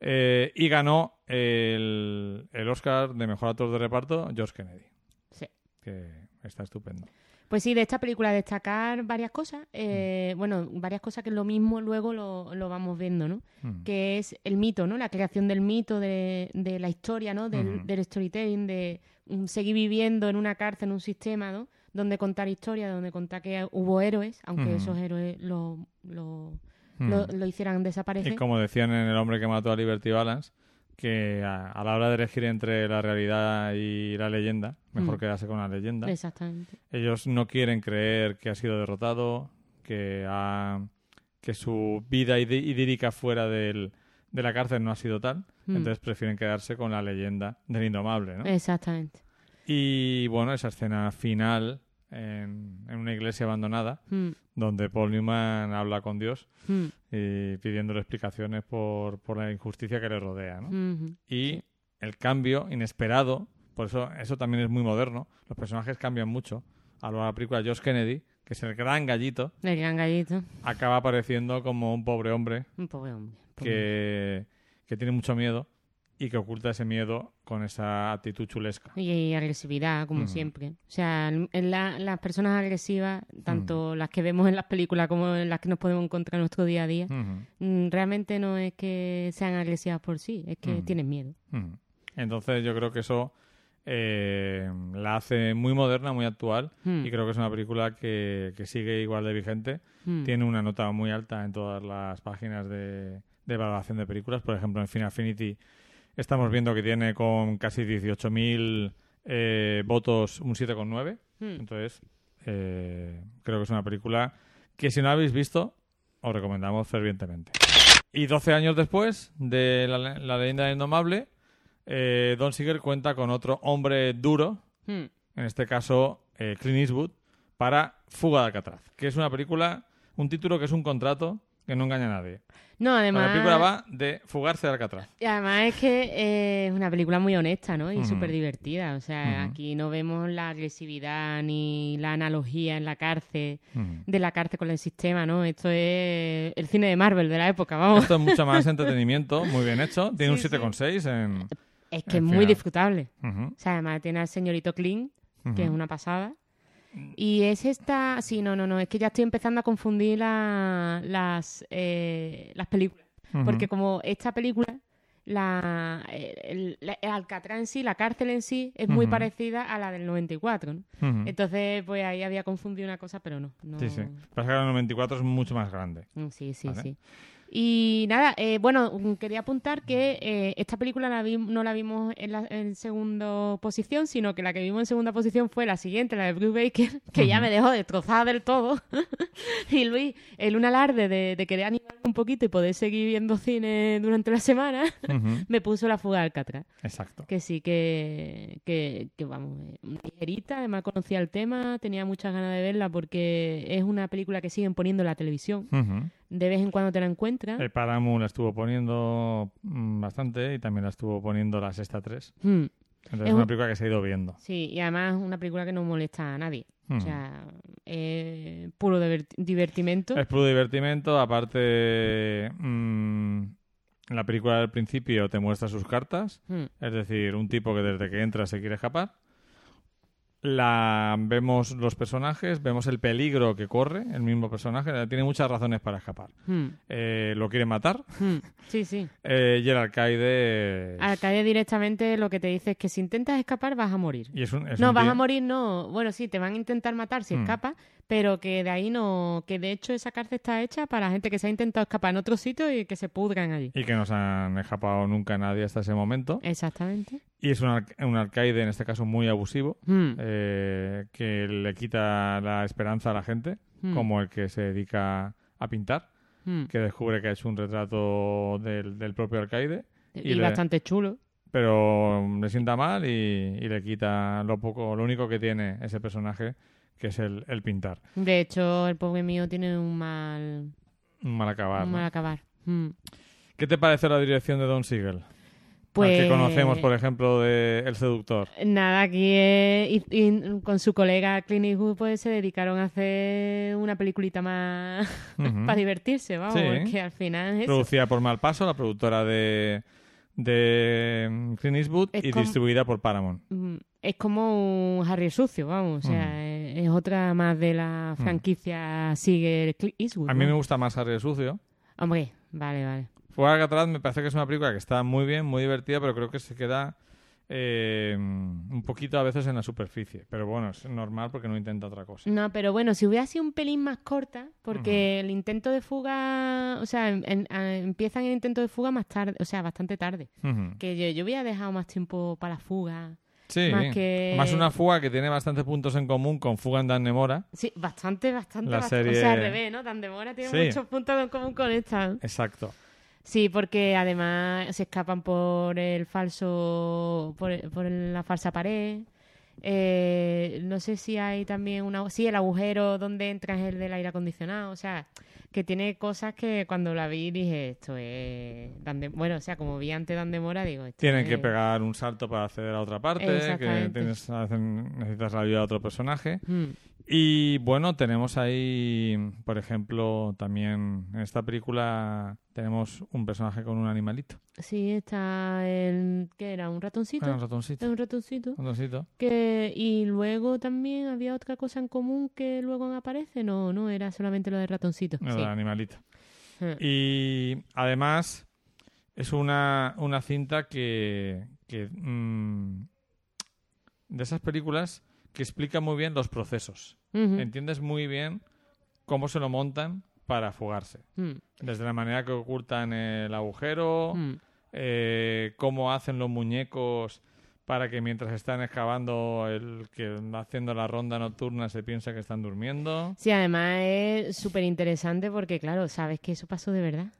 Eh, y ganó el, el Oscar de Mejor Actor de Reparto George Kennedy, Sí. que está estupendo. Pues sí, de esta película destacar varias cosas. eh, Bueno, varias cosas que lo mismo luego lo, lo vamos viendo, ¿no? Mm. Que es el mito, ¿no? La creación del mito, de, de la historia, ¿no? Del, storytelling, de mm, seguir viviendo en una cárcel, en un sistema, ¿no? Donde contar historias, donde contar que hubo héroes, aunque esos héroes lo, lo, Mm. lo, lo hicieran desaparecer. Y como decían en El hombre que mató a Liberty Balance, que a, a la hora de elegir entre la realidad y la leyenda, mejor Mm. quedarse con la leyenda. Exactamente. Ellos no quieren creer que ha sido derrotado, que, ha, que su vida id- idílica fuera del, de la cárcel no ha sido tal. Mm. Entonces prefieren quedarse con la leyenda del indomable. ¿no? Exactamente. Y bueno, esa escena final en, en una iglesia abandonada, Mm, donde Paul Newman habla con Dios mm, y pidiéndole explicaciones por, por la injusticia que le rodea. ¿no? ujú. Y el cambio inesperado, por eso eso también es muy moderno, los personajes cambian mucho. A lo de la película Josh Kennedy, que es el gran gallito, El gran gallito. acaba apareciendo como un pobre hombre Un pobre hombre. pobre que, que tiene mucho miedo y que oculta ese miedo con esa actitud chulesca. Y agresividad, como siempre. O sea, en la- las personas agresivas, tanto Mm. las que vemos en las películas como en las que nos podemos encontrar en nuestro día a día, mm, realmente no es que sean agresivas por sí, es que tienen miedo. Entonces yo creo que eso eh, la hace muy moderna, muy actual Mm. y creo que es una película que, que sigue igual de vigente. Mm. Tiene una nota muy alta en todas las páginas de, de valoración de películas. Por ejemplo, en Final Affinity estamos viendo que tiene con casi 18.000 eh, votos un 7,9. Mm. Entonces, eh, creo que es una película que si no habéis visto, os recomendamos fervientemente. Y 12 años después de La, la leyenda del indomable, eh, Don Siegel cuenta con otro hombre duro, Mm. en este caso eh, Clint Eastwood, para Fuga de Alcatraz, que es una película, un título que es un contrato que no engaña a nadie. No, además... La película va de fugarse de Alcatraz. Y además es que eh, es una película muy honesta, ¿no? Y Ujú. súper divertida. O sea, aquí no vemos la agresividad ni la analogía en la cárcel, de la cárcel con el sistema, ¿no? Esto es el cine de Marvel de la época, vamos. Esto es mucho más entretenimiento, muy bien hecho. Tiene Sí, sí. un 7,6 en... Es que es muy disfrutable. O sea, además tiene al señorito Clint, que es una pasada. Y es esta... Sí, no, no, no. Es que ya estoy empezando a confundir la- las, eh, las películas. Porque como esta película, la, el, la- el Alcatraz en sí, la cárcel en sí, es muy parecida a la del 94, ¿no? Ujú. Entonces, pues ahí había confundido una cosa, pero no. no... Sí, sí. Pasa que el 94 es mucho más grande. Mm, Sí, sí, Vale. sí. Y nada, eh, bueno, quería apuntar que eh, esta película la vi- no la vimos en, la, en segunda posición, sino que la que vimos en segunda posición fue la siguiente, la de Bruce Baker, que ya me dejó destrozada del todo. y Luis, en un alarde de, de querer animarme un poquito y poder seguir viendo cine durante la semana, me puso la fuga de Alcatraz. Exacto. Que sí, que, que, que vamos, eh, ligerita, además conocía el tema, tenía muchas ganas de verla porque es una película que siguen poniendo en la televisión. Ujú. De vez en cuando te la encuentras. El Paramount la estuvo poniendo mm, bastante y también la estuvo poniendo la sexta 3. Hmm, Entonces Es es una un- película que se ha ido viendo. Sí, y además una película que no molesta a nadie. O sea, es puro diver- divertimento. Es puro divertimento, aparte mm, la película del principio te muestra sus cartas, Hmm, es decir, un tipo que desde que entra se quiere escapar. La vemos los personajes, vemos el peligro que corre el mismo personaje, tiene muchas razones para escapar. hmm, Eh, lo quiere matar hmm. Sí, sí. eh, y el alcaide Alcaide directamente lo que te dice es que si intentas escapar vas a morir. y es un, es No, un vas tío- a morir, no. Bueno, sí, te van a intentar matar si Hmm. escapas, pero que de ahí no. Que de hecho esa cárcel está hecha para gente que se ha intentado escapar en otro sitio y que se pudran allí. y que no se han escapado nunca nadie hasta ese momento. Exactamente. Y es un, al- un alcaide, en este caso, muy abusivo, Hmm, eh, que le quita la esperanza a la gente, hmm, como el que se dedica a pintar, hmm. que descubre que ha hecho un retrato del, del propio alcaide, Y, y le- bastante chulo. pero le sienta mal y, y le quita lo poco, lo único que tiene ese personaje, que es el, el pintar. De hecho, el pobre mío tiene un mal, Un mal acabar. un ¿no? mal acabar. Hmm. ¿Qué te parece la dirección de Don Siegel? Pues Al que conocemos, por ejemplo, de El Seductor. Nada, aquí y, y con su colega Clint Eastwood pues se dedicaron a hacer una peliculita más para divertirse, vamos, Sí. porque al final es eso. Producida por Malpaso, la productora de, de Clint Eastwood, Es y distribuida por Paramount. Mm, es como un Harry sucio, vamos, o sea, Mm. es, es otra más de la franquicia sigue Clint Eastwood. A mí ¿no? me gusta más Harry Sucio. Hombre, vale, vale. De Alcatraz me parece que es una película que está muy bien, muy divertida, pero creo que se queda eh, un poquito a veces en la superficie. Pero bueno, es normal porque no intenta otra cosa. No, pero bueno, si hubiera sido un pelín más corta, porque el intento de fuga, o sea, en- empiezan el intento de fuga más tarde, o sea, bastante tarde. Que yo, yo hubiera dejado más tiempo para la fuga. Sí, más que- más una fuga que tiene bastantes puntos en común con Fuga en Dan Nemora. Sí, bastante, bastante, La bastante. serie- O sea, al revés, ¿no? Tan demora tiene Sí. muchos puntos en común con esta. Exacto. Sí, porque además se escapan por el falso, por, por la falsa pared. Eh, no sé si hay también una, sí, el agujero donde entra es el del aire acondicionado. O sea, que tiene cosas que cuando la vi dije esto es, de- bueno, o sea, como vi antes Dan Demora digo. Esto Tienen es- que pegar un salto para acceder a otra parte, que tienes, hacen- necesitas la ayuda de otro personaje. Mm. Y bueno, tenemos ahí, por ejemplo, también en esta película tenemos un personaje con un animalito. Sí, está el, ¿qué era? ¿Un ratoncito? Ah, un ratoncito. Un ratoncito. Un ratoncito. Que, y luego también había otra cosa en común que luego aparece. No, no, era solamente lo de ratoncito. El Sí. animalito. Eh. Y además es una, una cinta que, que, mm, de esas películas que explica muy bien los procesos. Entiendes muy bien cómo se lo montan para fugarse. Mm, Desde la manera que ocultan el agujero, mm. eh, cómo hacen los muñecos para que mientras están excavando el que haciendo la ronda nocturna se piensa que están durmiendo. Sí, además es súper interesante porque, claro, sabes que eso pasó de verdad.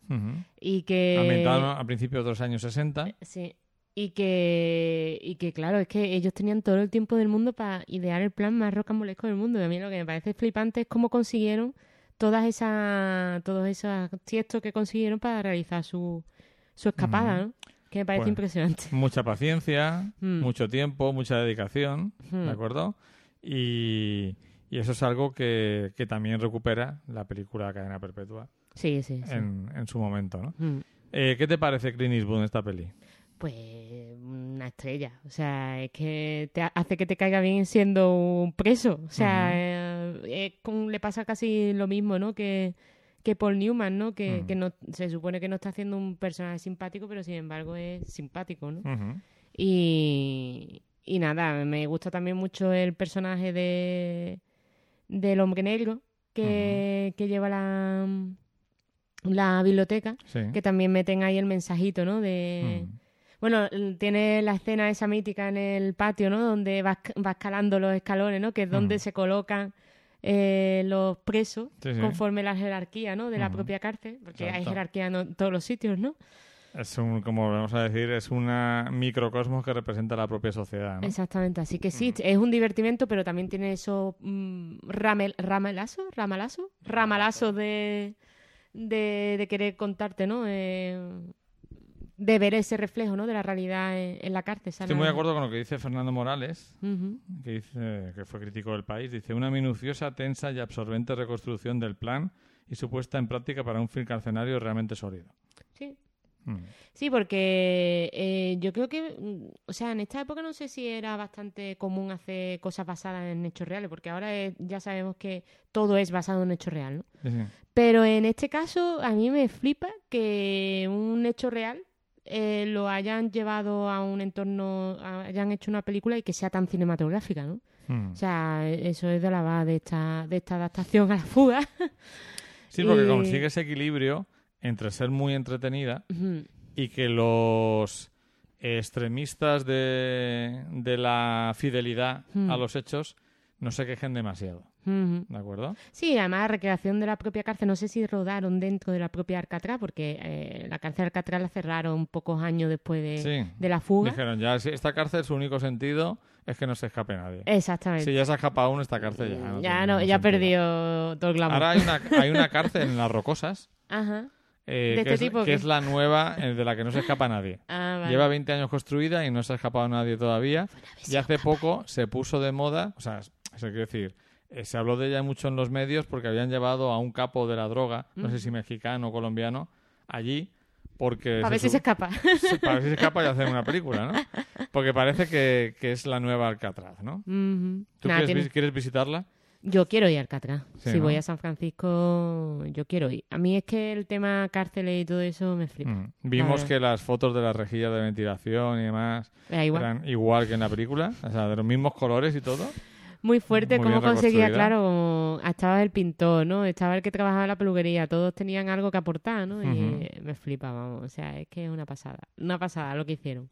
Y que... Ambientado a principios de los años 60. Sí. Y que, y que, claro, es que ellos tenían todo el tiempo del mundo para idear el plan más rocambolesco del mundo. Y a mí lo que me parece flipante es cómo consiguieron todas esas, todos esos tiestos que consiguieron para realizar su, su escapada, ¿no? Que me parece Bueno. impresionante. Mucha paciencia, Mm. mucho tiempo, mucha dedicación, Mm. ¿de acuerdo? Y, y eso es algo que, que también recupera la película Cadena Perpetua Sí, sí, sí. en, en su momento, ¿no? Mm. Eh, ¿Qué te parece Clint Eastwood en esta peli? Pues una estrella. O sea, es que te ha- hace que te caiga bien siendo un preso. O sea, eh, es con- le pasa casi lo mismo, ¿no? Que, que Paul Newman, ¿no? Que, que no, se supone que no está haciendo un personaje simpático, pero sin embargo es simpático, ¿no? Y, y nada, me gusta también mucho el personaje de del hombre negro que, que lleva la, la biblioteca, Sí. que también meten ahí el mensajito, ¿no? De... Mm. Bueno, tiene la escena esa mítica en el patio, ¿no? Donde va, esc- va escalando los escalones, ¿no? Que es donde se colocan eh, los presos Sí, sí. conforme la jerarquía, ¿no? De la propia cárcel, porque hay jerarquía en todos los sitios, ¿no? Es un, como vamos a decir, es una microcosmos que representa la propia sociedad, ¿no? Exactamente, así que sí, es un divertimento, pero también tiene esos mm, ramel, ramelazos, ramalazos, ramalazos de, de, de querer contarte, ¿no? Eh, de ver ese reflejo, ¿no? De la realidad en, en la cárcel. Estoy muy de acuerdo con lo que dice Fernando Morales, que dice que fue crítico del país. Dice una minuciosa, tensa y absorbente reconstrucción del plan y su puesta en práctica para un film carcenario realmente sólido. Sí, Mm. Sí, porque eh, yo creo que, mm, o sea, en esta época no sé si era bastante común hacer cosas basadas en hechos reales, porque ahora es- ya sabemos que todo es basado en hechos real, ¿no? Sí. Pero en este caso a mí me flipa que un hecho real eh, lo hayan llevado a un entorno, a- hayan hecho una película y que sea tan cinematográfica, ¿no? Mm. O sea, eso es de la base de esta, de esta adaptación a la fuga. Sí, porque y- consigue ese equilibrio entre ser muy entretenida y que los extremistas de, de la fidelidad Hmm. a los hechos no se quejen demasiado. ¿De acuerdo? Sí, además recreación de la propia cárcel. No sé si rodaron dentro de la propia Alcatraz, porque eh, la cárcel de Alcatraz la cerraron pocos años después de, Sí. de la fuga. Dijeron, ya, esta cárcel su único sentido es que no se escape nadie. Exactamente. Si ya se ha escapado uno, esta cárcel ya no. ya no, ya perdido todo el glamour. Ahora hay una, hay una cárcel en Las Rocosas, Ajá. eh, ¿De que, este es, tipo que es la nueva eh, de la que no se escapa nadie. Ah, vale. Lleva 20 años construida y no se ha escapado nadie todavía. Y hace poco se puso de moda, o sea, eso quiere decir, eh, se habló de ella mucho en los medios porque habían llevado a un capo de la droga, no sé si mexicano o colombiano, allí porque... A ver si se escapa. Para ver si se escapa y hacer una película, ¿no? Porque parece que, que es la nueva Alcatraz, ¿no? ¿Tú quieres, tiene- quieres visitarla? Yo quiero ir a Alcatraz. Sí, si ¿no? voy a San Francisco, yo quiero ir. A mí es que el tema cárceles y todo eso me flipa. Mm. Vimos que las fotos de las rejillas de ventilación y demás igual. eran igual que en la película, o sea, de los mismos colores y todo. Muy fuerte Muy cómo conseguía, claro, estaba el pintor, ¿no? Estaba el que trabajaba en la peluquería, todos tenían algo que aportar, ¿no? Y eh, me flipa, vamos, o sea, es que es una pasada, una pasada lo que hicieron.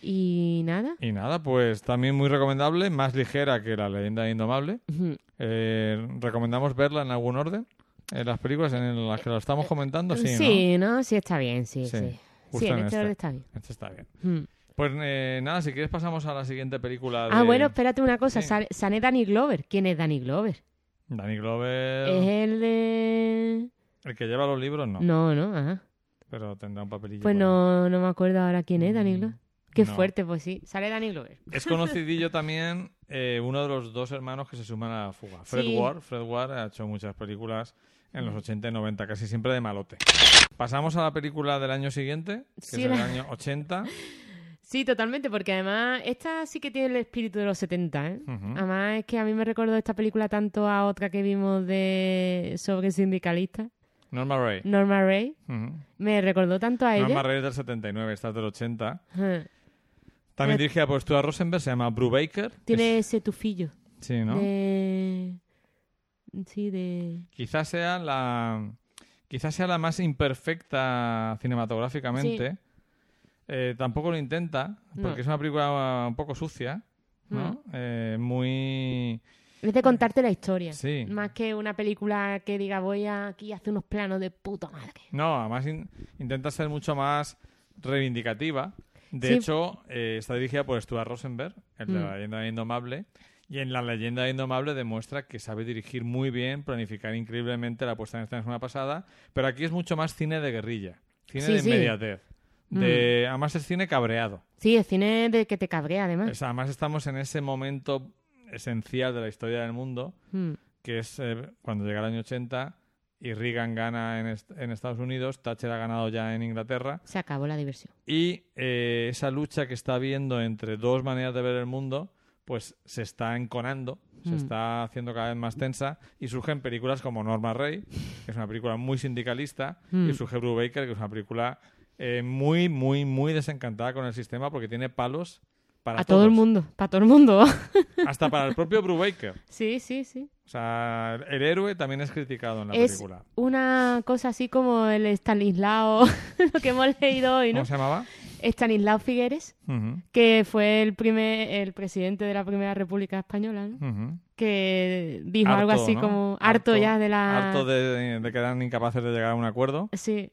Y nada, Y nada, pues también muy recomendable, más ligera que la leyenda indomable. Ujú. Eh, recomendamos verla en algún orden. En las películas en las que lo estamos comentando, sí, sí, ¿no? ¿no? Sí, está bien, sí, Sí, sí. justo Sí, en en este orden está bien. Este está bien. Mm. Pues eh, nada, si quieres pasamos a la siguiente película de Ah, bueno, espérate una cosa, Sí. sale, sale Danny Glover. ¿Quién es Danny Glover? Danny Glover. Es el de... El que lleva los libros, no. No, no, ajá. Pero tendrá un papelillo. Pues no, no me acuerdo ahora quién es Danny Glover. Qué no. fuerte, pues sí. Sale Danny Glover. Es conocidillo también eh, uno de los dos hermanos que se suman a la fuga. Fred Sí. Ward. Fred Ward ha hecho muchas películas en los 80 y 90, casi siempre de malote. Pasamos a la película del año siguiente, que Sí, es el la- año 80. Sí, totalmente, porque además esta sí que tiene el espíritu de los 70, ¿eh? Además es que a mí me recordó esta película tanto a otra que vimos de sobre sindicalistas, Norma Ray. Norma Ray. Me recordó tanto a Norma ella. Ray es del 79, esta es del 80. Ajá. También Eh, dirigida por Stuart Rosenberg, se llama Brubaker. Tiene Es- ese tufillo Sí, ¿no? de... Sí, de... Quizás sea la quizás sea la más imperfecta cinematográficamente. Eh, tampoco lo intenta, porque No. es una película un poco sucia, ¿no? Eh, muy Es de contarte la historia. Sí. Más que una película que diga voy aquí a hacer unos planos de puta madre. no, además in- intenta ser mucho más reivindicativa. De Sí. hecho, eh, está dirigida por Stuart Rosenberg, el de Mm. la leyenda indomable, y en la leyenda indomable demuestra que sabe dirigir muy bien, planificar increíblemente la puesta en escena semana pasada, pero aquí es mucho más cine de guerrilla, cine Sí, de sí. Mm. De, Además es cine cabreado. Sí, es cine de que te cabrea además. Sea, además estamos en ese momento esencial de la historia del mundo, Mm. que es eh, cuando llega el año 80 y Reagan gana en, est- en Estados Unidos, Thatcher ha ganado ya en Inglaterra, Se acabó la diversión. y eh, esa lucha que está habiendo entre dos maneras de ver el mundo, pues se está enconando, se Mm. está haciendo cada vez más tensa, y surgen películas como Norma Ray, que es una película muy sindicalista, Mm. y surge Brubaker, que es una película eh, muy, muy, muy desencantada con el sistema porque tiene palos para A todo el mundo, para todo el mundo. Hasta para el propio Brubaker. sí, sí, sí. O sea, el héroe también es criticado en la es película. una cosa así como el Stanislao, lo que hemos leído hoy, ¿no? ¿Cómo se llamaba? Stanislao Figueres, que fue el primer el presidente de la Primera República Española, ¿no? que dijo algo así ¿no? como harto, ya de la Harto de, de que eran incapaces de llegar a un acuerdo. sí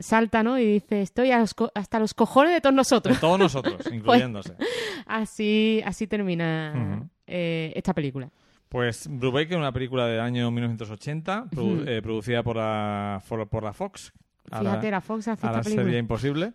salta no y dice estoy hasta los cojones de todos De nosotros todos nosotros, incluyéndose. así así termina eh, esta película Pues Brubaker, una película del año 1980, produ- eh, producida por la, por, por la Fox. Fíjate la Fox hace Ahora esta película sería imposible.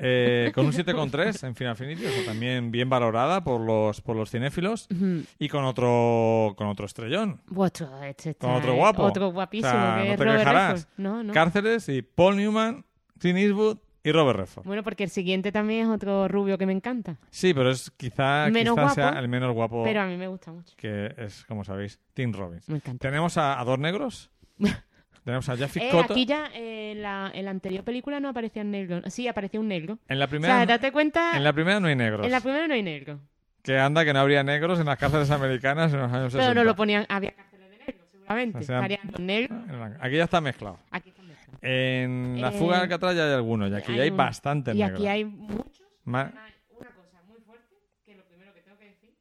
Eh, con un 7,3 en Final Finity, o sea, también bien valorada por los, por los cinéfilos. Ujú. Y con otro, con otro estrellón. Otro, este está- Con otro guapo. otro guapísimo O sea, que no te Robert quejarás. No no Cárceles y Paul Newman, Clint Eastwood y Robert Redford. bueno porque el siguiente también es otro rubio que me encanta Sí, pero es quizá, Menos quizá sea el menos guapo pero a mí me gusta mucho que es, como sabéis, Tim Robbins. me encanta Tenemos a, a dos negros. Tenemos a Eh, Cotta. aquí ya eh, en, la, en la anterior película no aparecía un negro. Sí, aparecía un negro. En la O primera, sea, date cuenta, en la primera no hay negros. en la primera no hay negro. Que anda que no habría negros en las cárceles americanas en los años 60. Pero no lo ponían, había cárceles de negros, seguramente. O sea, negros, Aquí ya está mezclado. aquí están mezclados. En la Eh, fuga de Alcatraz ya hay algunos, y aquí hay ya hay un- bastante Y negro. aquí hay muchos. Ma- Una, una cosa muy fuerte, que lo primero que tengo que decir,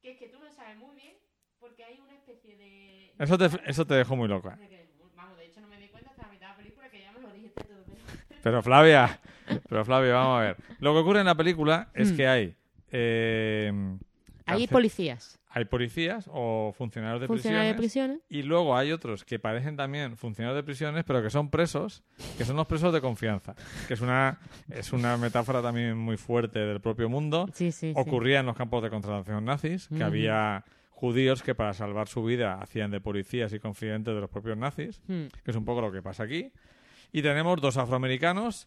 que es que tú no sabes muy bien porque hay una especie de... Eso te, eso te dejó muy loca. de que- Vamos, de hecho no me di cuenta hasta la mitad de la película que ya me lo dijiste todo. Pero- Flavia, pero Flavia, vamos a ver. Lo que ocurre en la película es Mm. que hay... eh, Hay policías, hay policías o funcionarios de funcionarios de prisiones. prisiones. Y luego hay otros que parecen también funcionarios de prisiones, pero que son presos, que son los presos de confianza. Que es una, es una metáfora también muy fuerte del propio mundo. Sí, sí, sí. Ocurría en los campos de concentración nazis, que había judíos que para salvar su vida hacían de policías y confidentes de los propios nazis, Mm. que es un poco lo que pasa aquí. Y tenemos dos afroamericanos.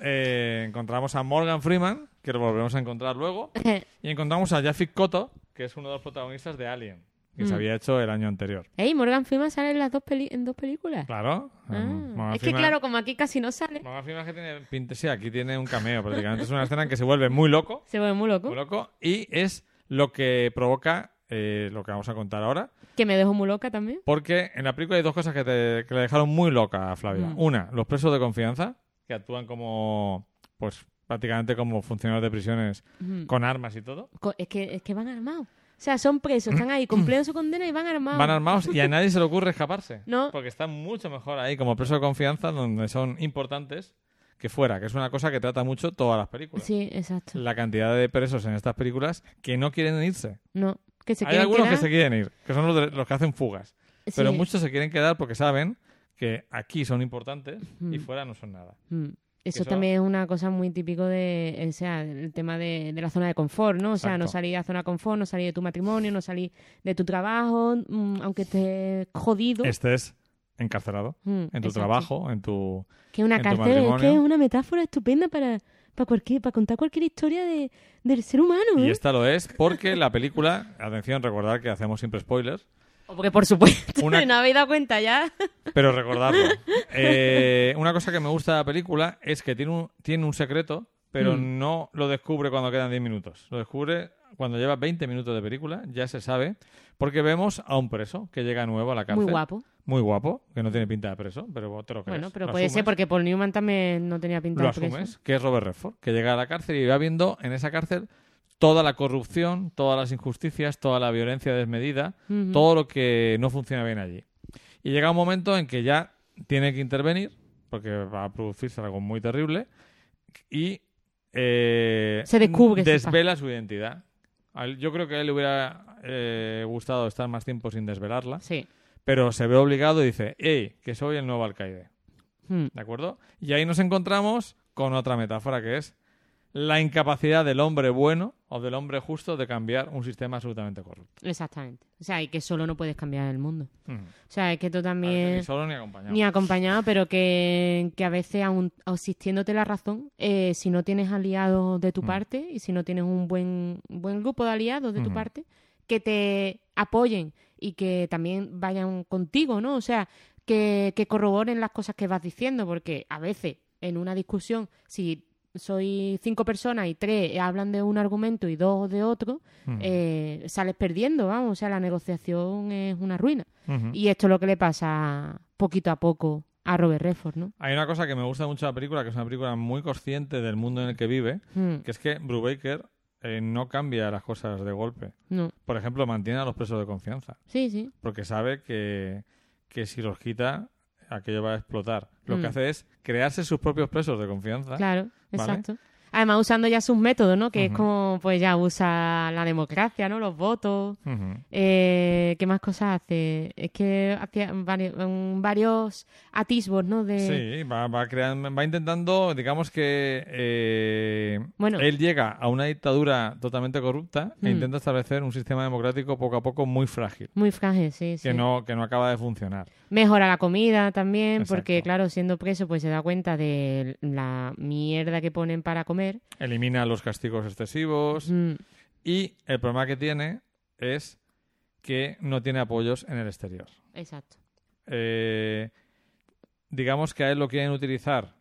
eh, encontramos a Morgan Freeman, que lo volveremos a encontrar luego. Y encontramos a Jafik Koto, que es uno de los protagonistas de Alien, que se Mm. había hecho el año anterior. Ey, Morgan Freeman sale en las dos peli en dos películas. Claro. Ah, um, Morgan es que claro, como aquí casi no sale, Morgan Freeman que tiene pinta, sí, aquí tiene un cameo prácticamente. Es una escena en que se vuelve muy loco, se vuelve muy loco. muy loco, y es lo que provoca eh, lo que vamos a contar ahora. Que me dejó muy loca también. Porque en la película hay dos cosas que, te, que le dejaron muy loca a Flavia. Mm. Una, los presos de confianza, que actúan como, pues, prácticamente como funcionarios de prisiones Mm. con armas y todo. Es que, es que van armados. O sea, son presos, están ahí, cumpliendo su condena y van armados. Van armados y a nadie se le ocurre escaparse. No. Porque están mucho mejor ahí como presos de confianza, donde son importantes, que fuera, que es una cosa que trata mucho todas las películas. Sí, exacto. La cantidad de presos en estas películas que no quieren irse. No, que se Hay quieren algunos quedar. que se quieren ir, que son los, de- los que hacen fugas. Pero muchos se quieren quedar porque saben que aquí son importantes y fuera no son nada. Mm. Eso, eso- también es una cosa muy típico de, o sea, el tema de, de la zona de confort, ¿no? O sea, no salir a la zona de confort, no salir de tu matrimonio, no salir de tu trabajo, mm, aunque estés jodido. Estés encarcelado Mm, en tu exacto. trabajo, en tu... Que una cárcel es que es una metáfora estupenda para, para, cualquier, para contar cualquier historia de, del ser humano, Y ¿eh? esta lo es porque la película, atención, recordar que hacemos siempre spoilers, Porque por supuesto, Una- no habéis dado cuenta ya. pero recordarlo. Eh, una cosa que me gusta de la película es que tiene un, tiene un secreto, pero Mm. no lo descubre cuando quedan 10 minutos. Lo descubre cuando lleva 20 minutos de película, ya se sabe, porque vemos a un preso que llega nuevo a la cárcel. Muy guapo. Muy guapo, que no tiene pinta de preso, pero te lo crees. Bueno, pero Lo puede ser porque Paul Newman también no tenía pinta lo de preso. asumes, que es Robert Redford, que llega a la cárcel y va viendo en esa cárcel toda la corrupción, todas las injusticias, toda la violencia desmedida, todo lo que no funciona bien allí. Y llega un momento en que ya tiene que intervenir, porque va a producirse algo muy terrible, y eh, Se descubre desvela su identidad. Yo creo que a él le hubiera eh, gustado estar más tiempo sin desvelarla, Sí. pero se ve obligado y dice, hey, que soy el nuevo alcaide. Mm. ¿De acuerdo? Y ahí nos encontramos con otra metáfora que es la incapacidad del hombre bueno o del hombre justo de cambiar un sistema absolutamente corrupto. Exactamente. O sea, y que solo no puedes cambiar el mundo. O sea, es que tú también... Ni solo ni acompañado. Ni acompañado, pero que, que a veces, aun asistiéndote la razón, eh, si no tienes aliados de tu Mm. parte y si no tienes un buen, buen grupo de aliados de tu parte, que te apoyen y que también vayan contigo, ¿no? O sea, que, que corroboren las cosas que vas diciendo, porque a veces en una discusión, si soy cinco personas y tres hablan de un argumento y dos de otro, eh, sales perdiendo, vamos, o sea, la negociación es una ruina. Y esto es lo que le pasa poquito a poco a Robert Redford, ¿no? Hay una cosa que me gusta mucho de la película, que es una película muy consciente del mundo en el que vive, Mm, que es que Brubaker eh, no cambia las cosas de golpe. no. Por ejemplo, mantiene a los presos de confianza, Sí, sí. porque sabe que, que si los quita, aquello va a explotar. Lo Mm. que hace es crearse sus propios presos de confianza. Claro, ¿Vale? exacto. Además, usando ya sus métodos, ¿no? Que es como, pues ya usa la democracia, ¿no? Los votos. Eh, ¿Qué más cosas hace? Es que hacía varios, varios atisbos, ¿no? De... Sí, va, va, creando, va intentando, digamos que eh, Bueno. él llega a una dictadura totalmente corrupta e Mm. intenta establecer un sistema democrático poco a poco muy frágil, Muy frágil, sí, sí. que, no, que no acaba de funcionar. Mejora la comida también, Exacto. porque claro, siendo preso, pues se da cuenta de la mierda que ponen para comer. Elimina los castigos excesivos Mm, y el problema que tiene es que no tiene apoyos en el exterior. exacto. Eh, digamos que a él lo quieren utilizar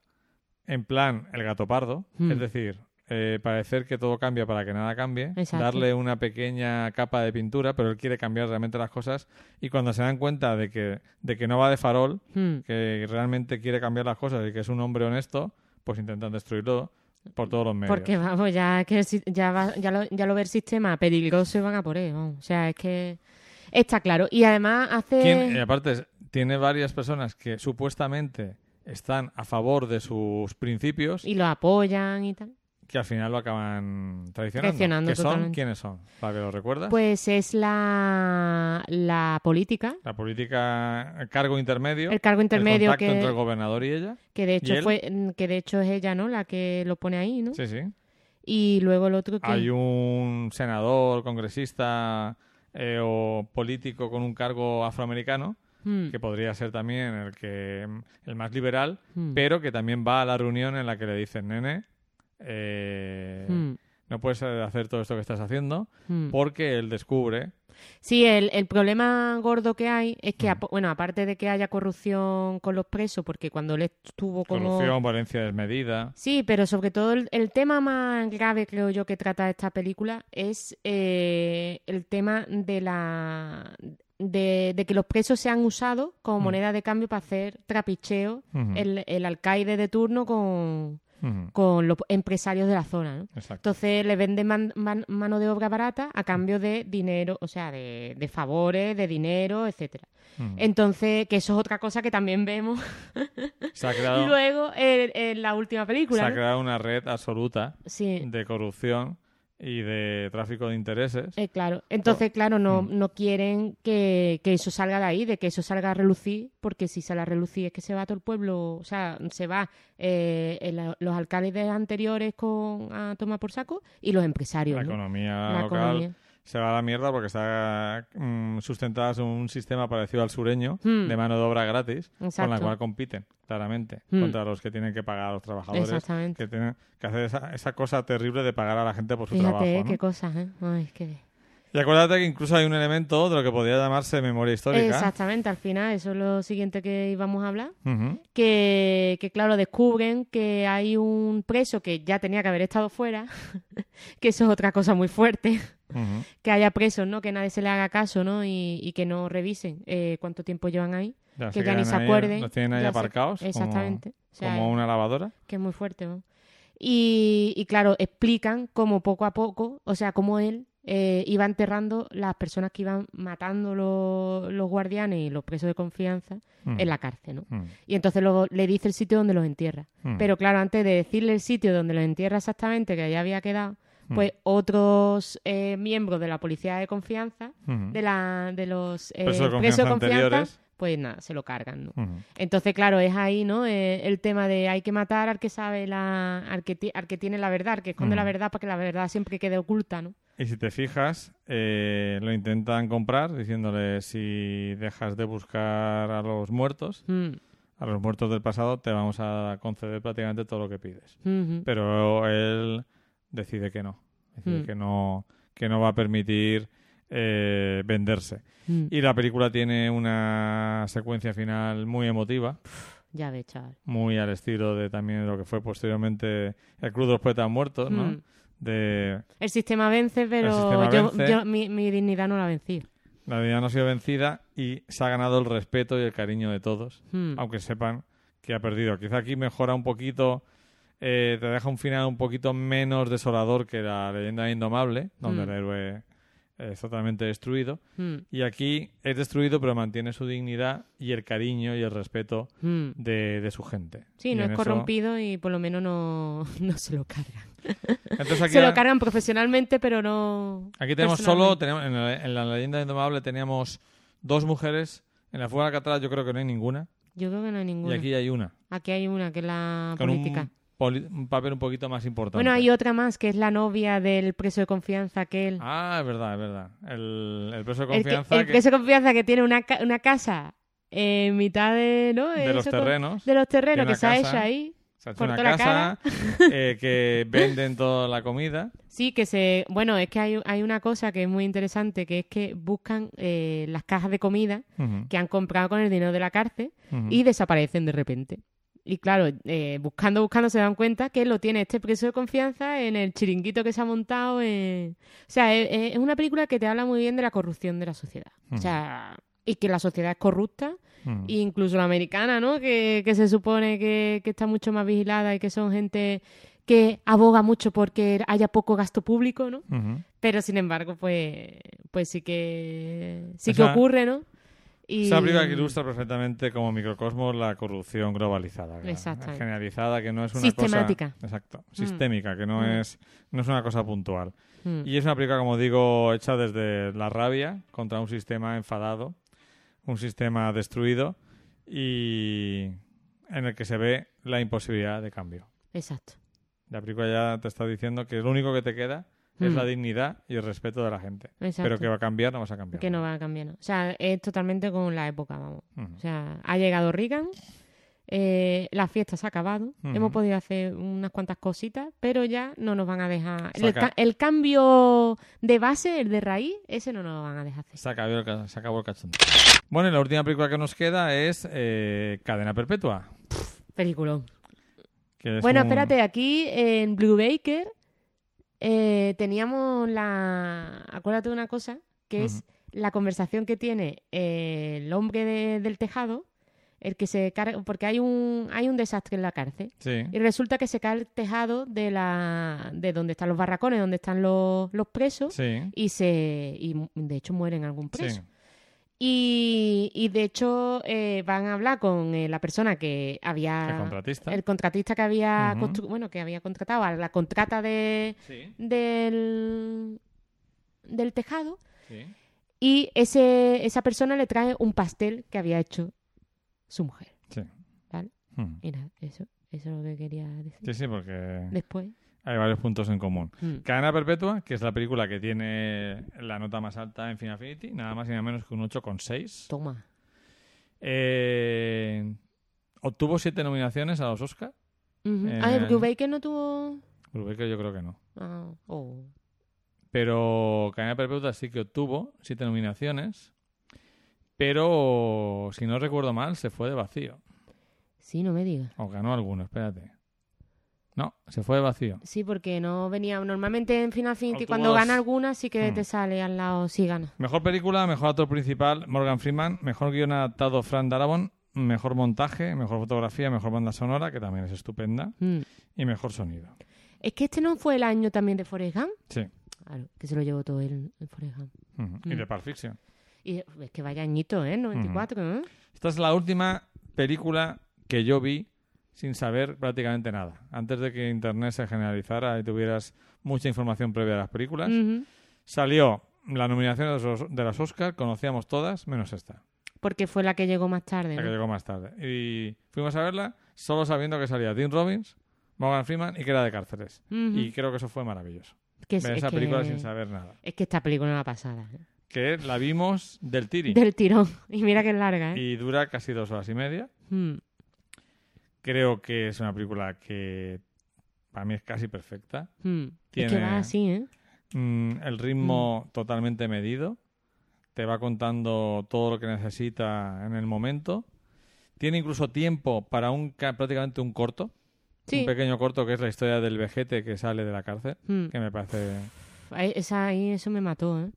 en plan el gato pardo, Mm. es decir, eh, parecer que todo cambia para que nada cambie, Exacto. darle una pequeña capa de pintura, pero él quiere cambiar realmente las cosas y cuando se dan cuenta de que, de que no va de farol, que realmente quiere cambiar las cosas y que es un hombre honesto, pues intentan destruirlo por todos los medios. Porque vamos, ya que ya, va- ya, lo, ya lo ve el sistema peligroso y van a por él. vamos. O sea, es que está claro. Y además hace... ¿Quién- y aparte, tiene varias personas que supuestamente están a favor de sus principios Y lo apoyan y tal. Que al final lo acaban traicionando. Traicionando ¿Qué son? ¿Quiénes son? ¿Para que lo recuerdas? Pues es la, la política, La política, el cargo intermedio. el cargo intermedio el contacto entre el que, gobernador y ella. que de ¿Y hecho fue que de hecho es ella, ¿no? La que lo pone ahí, ¿no? Sí, sí. Y luego el otro que Hay un senador, congresista eh, o político con un cargo afroamericano Hmm, que podría ser también el que el más liberal, hmm, pero que también va a la reunión en la que le dicen, nene, eh, hmm, no puedes hacer todo esto que estás haciendo hmm. porque él descubre Sí, el, el problema gordo que hay es que, Mm. apo- bueno, aparte de que haya corrupción con los presos, porque cuando él estuvo como... corrupción, violencia desmedida. Sí, pero sobre todo el, el tema más grave, creo yo, que trata esta película es eh, el tema de la... De, de que los presos se han usado como moneda de cambio para hacer trapicheo el, el alcaide de turno con, con los empresarios de la zona, ¿no? Exacto. Entonces le venden man- man- mano de obra barata a cambio de dinero, o sea, de, de favores, de dinero, etcétera. Entonces, que eso es otra cosa que también vemos Se ha creado, luego en, en la última se película. ha ¿no? creado una red absoluta Sí, de corrupción y de tráfico de intereses. eh, claro. Entonces, claro, no, Mm. no quieren que, que eso salga de ahí, de que eso salga a relucir, porque si sale a relucir es que se va todo el pueblo, o sea, se va eh, el- los alcaldes anteriores con, a tomar por saco y los empresarios, la ¿no? economía La local economía. Se va a la mierda porque está mm, sustentada en un sistema parecido al sureño Hmm. de mano de obra gratis, con la cual compiten claramente Hmm. contra los que tienen que pagar a los trabajadores, Exactamente. que tienen que hacer esa, esa cosa terrible de pagar a la gente por su Fíjate, trabajo. eh, ¿no? qué cosas, ¿eh? Ay, qué... Y acuérdate que incluso hay un elemento de lo que podría llamarse memoria histórica. Exactamente, al final, eso es lo siguiente que íbamos a hablar. Que, que, claro, descubren que hay un preso que ya tenía que haber estado fuera, que eso es otra cosa muy fuerte, que haya presos, ¿no? Que nadie se le haga caso, ¿no? Y, y que no revisen eh, cuánto tiempo llevan ahí, Ya que ya ni se acuerden. Los tienen ahí se- aparcados como- Exactamente. O sea, como, una lavadora. que es muy fuerte, ¿no? Y, y claro, explican cómo poco a poco, o sea, cómo él eh, iba enterrando las personas que iban matando los, los guardianes y los presos de confianza Mm. en la cárcel, ¿no? Mm. Y entonces luego le dice el sitio donde los entierra. Mm. Pero claro, antes de decirle el sitio donde los entierra exactamente, que ya había quedado, pues otros eh, miembros de la policía de confianza, de, la, de los eh, Presos de presos confianza de confianza. Pues nada, se lo cargan, ¿no? Entonces, claro, es ahí, ¿no? Eh, el tema de hay que matar al que sabe la, al que, ti- al que tiene la verdad, al que esconde la verdad para que la verdad siempre quede oculta, ¿no? Y si te fijas, eh, lo intentan comprar diciéndole si dejas de buscar a los muertos, Mm, a los muertos del pasado, te vamos a conceder prácticamente todo lo que pides. Pero él decide que no, decide Mm. que no, que no va a permitir eh, venderse. mm. Y la película tiene una secuencia final muy emotiva, Ya ves, chaval. muy al estilo de también lo que fue posteriormente el Club de los Poetas Muertos, ¿no? Mm. De El sistema vence, pero sistema yo, vence. yo- mi, mi dignidad no la vencí. la vida no ha sido vencida y se ha ganado el respeto y el cariño de todos, Mm. aunque sepan que ha perdido. Quizá aquí mejora un poquito, eh, te deja un final un poquito menos desolador que la leyenda indomable, donde Mm. el héroe es totalmente destruido. Mm, Y aquí es destruido, pero mantiene su dignidad y el cariño y el respeto mm. de, de su gente. Sí, Y no es eso- corrompido y por lo menos no, no se lo cargan. Entonces aquí, Se lo cargan profesionalmente, pero no. aquí tenemos solo, tenemos, en, la, en la leyenda indomable teníamos dos mujeres. En la fuga de Alcatraz yo creo que no hay ninguna. Yo creo que no hay ninguna. Y aquí hay una. Aquí hay una que es la Con política. un, un papel un poquito más importante. Bueno, hay otra más que es la novia del preso de confianza que él. Ah, es verdad, es verdad. El, el preso de el, que- confianza el que- preso de confianza que tiene una, ca- una casa en mitad de, ¿no? de los Eso terrenos. De los terrenos que se ha hecho ahí. Se ha hecho una casa eh, que venden toda la comida. Sí, que se... Bueno, es que hay, hay una cosa que es muy interesante, que es que buscan eh, las cajas de comida que han comprado con el dinero de la cárcel y desaparecen de repente. Y claro, eh, buscando, buscando se dan cuenta que lo tiene este preso de confianza en el chiringuito que se ha montado. en- O sea, es, es una película que te habla muy bien de la corrupción de la sociedad. O sea, y que la sociedad es corrupta, Mm. e incluso la americana, ¿no? Que, que se supone que, que está mucho más vigilada y que son gente que aboga mucho porque haya poco gasto público, ¿no? Pero sin embargo, pues, pues sí que sí que ocurre, ¿no? Y... Es una película que ilustra perfectamente como microcosmos la corrupción globalizada, generalizada, que no es una Sistemática. cosa... Exacto, sistémica, que no, Mm. es, no es una cosa puntual. Mm. Y es una película, como digo, hecha desde la rabia contra un sistema enfadado, un sistema destruido y en el que se ve la imposibilidad de cambio. Exacto. La película ya te está diciendo que lo único que te queda es Mm. la dignidad y el respeto de la gente. Exacto. Pero que va a cambiar, no vas a cambiar. Que no va a cambiar, ¿no? O sea, es totalmente con la época, vamos. O sea, ha llegado Reagan, eh, la fiesta se ha acabado, hemos podido hacer unas cuantas cositas, pero ya no nos van a dejar... El, Saca- ca- el cambio de base, el de raíz, ese no nos lo van a dejar hacer. Se acabó el, se acabó el cachondeo. Bueno, y la última película que nos queda es eh, Cadena Perpetua. Peliculón. que es Bueno, un- espérate, aquí en Blue Baker eh, teníamos la... Acuérdate de una cosa, que es la conversación que tiene eh, el hombre de- del tejado, el que se carga... Porque hay un, hay un desastre en la cárcel. Sí. Y resulta que se cae el tejado de la de donde están los barracones, donde están los, los presos, Sí. y se y de hecho mueren algún preso. Sí. Y, y de hecho eh, van a hablar con eh, la persona que había El contratista. el contratista que había constru- bueno que había contratado a la contrata de Sí. del del tejado Sí. y ese esa persona le trae un pastel que había hecho su mujer. Sí. Vale. Mm. Y nada, eso eso es lo que quería decir. Sí, sí, porque Después. Hay varios puntos en común. mm. Cadena Perpetua, que es la película que tiene la nota más alta en Final Affinity, nada más y nada menos que un 8,6. Toma. Eh, obtuvo siete nominaciones a los Oscar. Ujú. Eh, Ah, Brubaker no tuvo. Brubaker yo creo que no. Ah, oh. Pero Cadena Perpetua sí que obtuvo siete nominaciones. Pero, si no recuerdo mal, se fue de vacío. Sí, no me digas. O ganó alguno, espérate. No, se fue de vacío. Sí, porque no venía. Normalmente en Final Fantasy, cuando gana alguna, sí que Hmm. te sale al lado si gana. Mejor película, mejor actor principal, Morgan Freeman. Mejor guion adaptado, Frank Darabont. Mejor montaje, mejor fotografía, mejor banda sonora, que también es estupenda. Mm. Y mejor sonido. Es que este no fue el año también de Forrest Gump. Sí. Claro, que se lo llevó todo el, el Forrest Gump. Y Mm. de Pulp Fiction. Y es que vaya añito, ¿eh? 94, ¿eh? Esta es la última película que yo vi sin saber prácticamente nada. Antes de que Internet se generalizara y tuvieras mucha información previa a las películas, salió la nominación de los, de las Oscar, conocíamos todas, menos esta, Porque fue la que llegó más tarde. la que ¿no? llegó más tarde. Y fuimos a verla solo sabiendo que salía Tim Robbins, Morgan Freeman y que era de cárceles. Y creo que eso fue maravilloso. Que es, Ver es esa que- película sin saber nada. Es que esta película es una pasada. ¿eh? Que la vimos del tiri. Del tirón. Y mira que es larga, ¿eh? Y dura casi dos horas y media. Mm. Creo que es una película que para mí es casi perfecta. Mm. Es que Tiene- va así, ¿eh? Mm, el ritmo totalmente medido. Te va contando todo lo que necesita en el momento. Tiene incluso tiempo para un ca- prácticamente un corto. Sí. Un pequeño corto que es la historia del vejete que sale de la cárcel. Mm. Que me parece Esa ahí, eso me mató, ¿eh?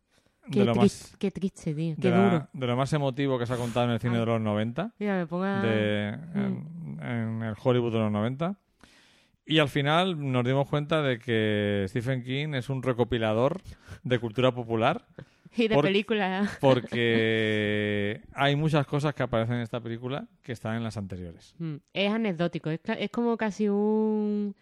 Qué, de más, qué triste, tío. de, Qué la- duro. de lo más emotivo que se ha contado en el cine Ah. de los 90. Mira, me ponga... de, Mm. en, en el Hollywood de los 90. Y al final nos dimos cuenta de que Stephen King es un recopilador de cultura popular Y de por- película. porque hay muchas cosas que aparecen en esta película que están en las anteriores. Mm, Es anecdótico, es como casi un...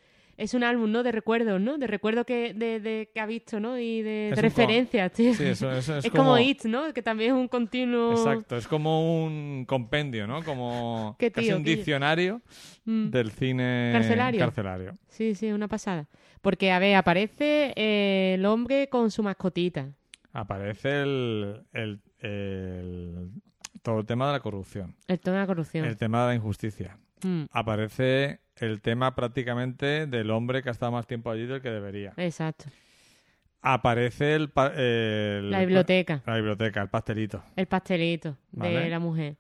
Es un álbum, ¿no? De recuerdos, ¿no? De recuerdos que, de, de- que ha visto, ¿no? Y de, referencias, tío. Sí, eso, eso es, es como... It, ¿no? Que también es un continuo... Exacto, es como un compendio, ¿no? Como casi tío, un diccionario Mm, del cine Carcelario. carcelario. Sí, sí, una pasada. Porque, a ver, aparece eh, el hombre con su mascotita. Aparece el, el- el- todo el tema de la corrupción, El tema de la corrupción. el tema de la injusticia. Mm, aparece el tema prácticamente del hombre que ha estado más tiempo allí del que debería. exacto. Aparece el, La biblioteca. La biblioteca, el pastelito. El pastelito de la mujer.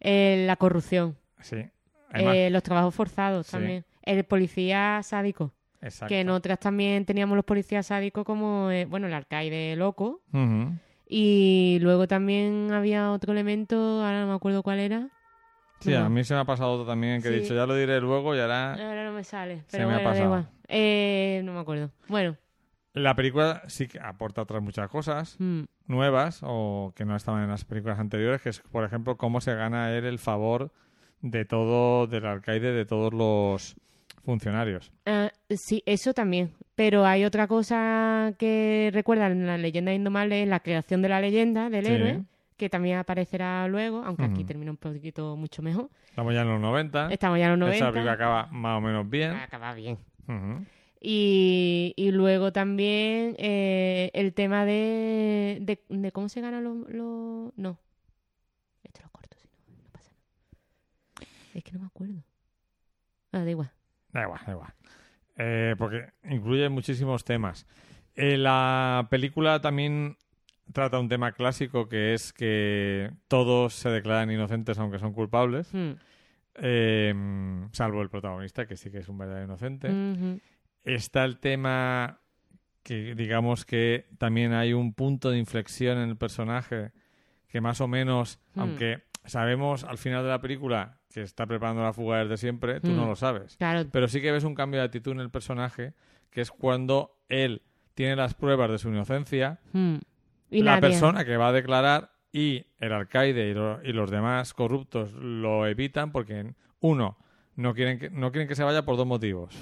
Eh, la corrupción. Sí. Eh, los trabajos forzados Sí. también. El policía sádico. Exacto. Que en otras también teníamos los policías sádicos como, eh, bueno, el alcaide loco. Y luego también había otro elemento, ahora no me acuerdo cuál era. Sí, a mí se me ha pasado otro también que he Sí. dicho, ya lo diré luego y ahora... Ahora no me sale, Se me ha da pasado. igual. Eh, no me acuerdo. Bueno, La película sí que aporta otras muchas cosas mm, nuevas o que no estaban en las películas anteriores, que es, por ejemplo, cómo se gana él el favor de todo, del alcaide, de todos los funcionarios. ah, sí, eso también. Pero hay otra cosa que recuerda en la leyenda indomable, la creación de la leyenda del Sí. héroe, que también aparecerá luego, aunque aquí termina un poquito mucho mejor. Estamos ya en los 90. Estamos ya en los Esa 90. película acaba más o menos bien. Acaba bien. Y, y luego también eh, el tema de, de, de cómo se ganan los... los- No. Esto lo corto, si no, no pasa nada. Es que no me acuerdo. Ah, da igual. Da igual, da igual. Eh, porque incluye muchísimos temas. Eh, la película también trata un tema clásico que es que todos se declaran inocentes aunque son culpables, Hmm. eh, salvo el protagonista que sí que es un verdadero inocente. Está el tema que digamos que también hay un punto de inflexión en el personaje que más o menos, Hmm. aunque sabemos al final de la película que está preparando la fuga desde siempre, tú Hmm. no lo sabes. Claro. Pero sí que ves un cambio de actitud en el personaje, que es cuando él tiene las pruebas de su inocencia, Hmm. Y la nadie- persona que va a declarar y el alcaide y, lo- y los demás corruptos lo evitan porque, uno, no quieren, que, no quieren que se vaya por dos motivos.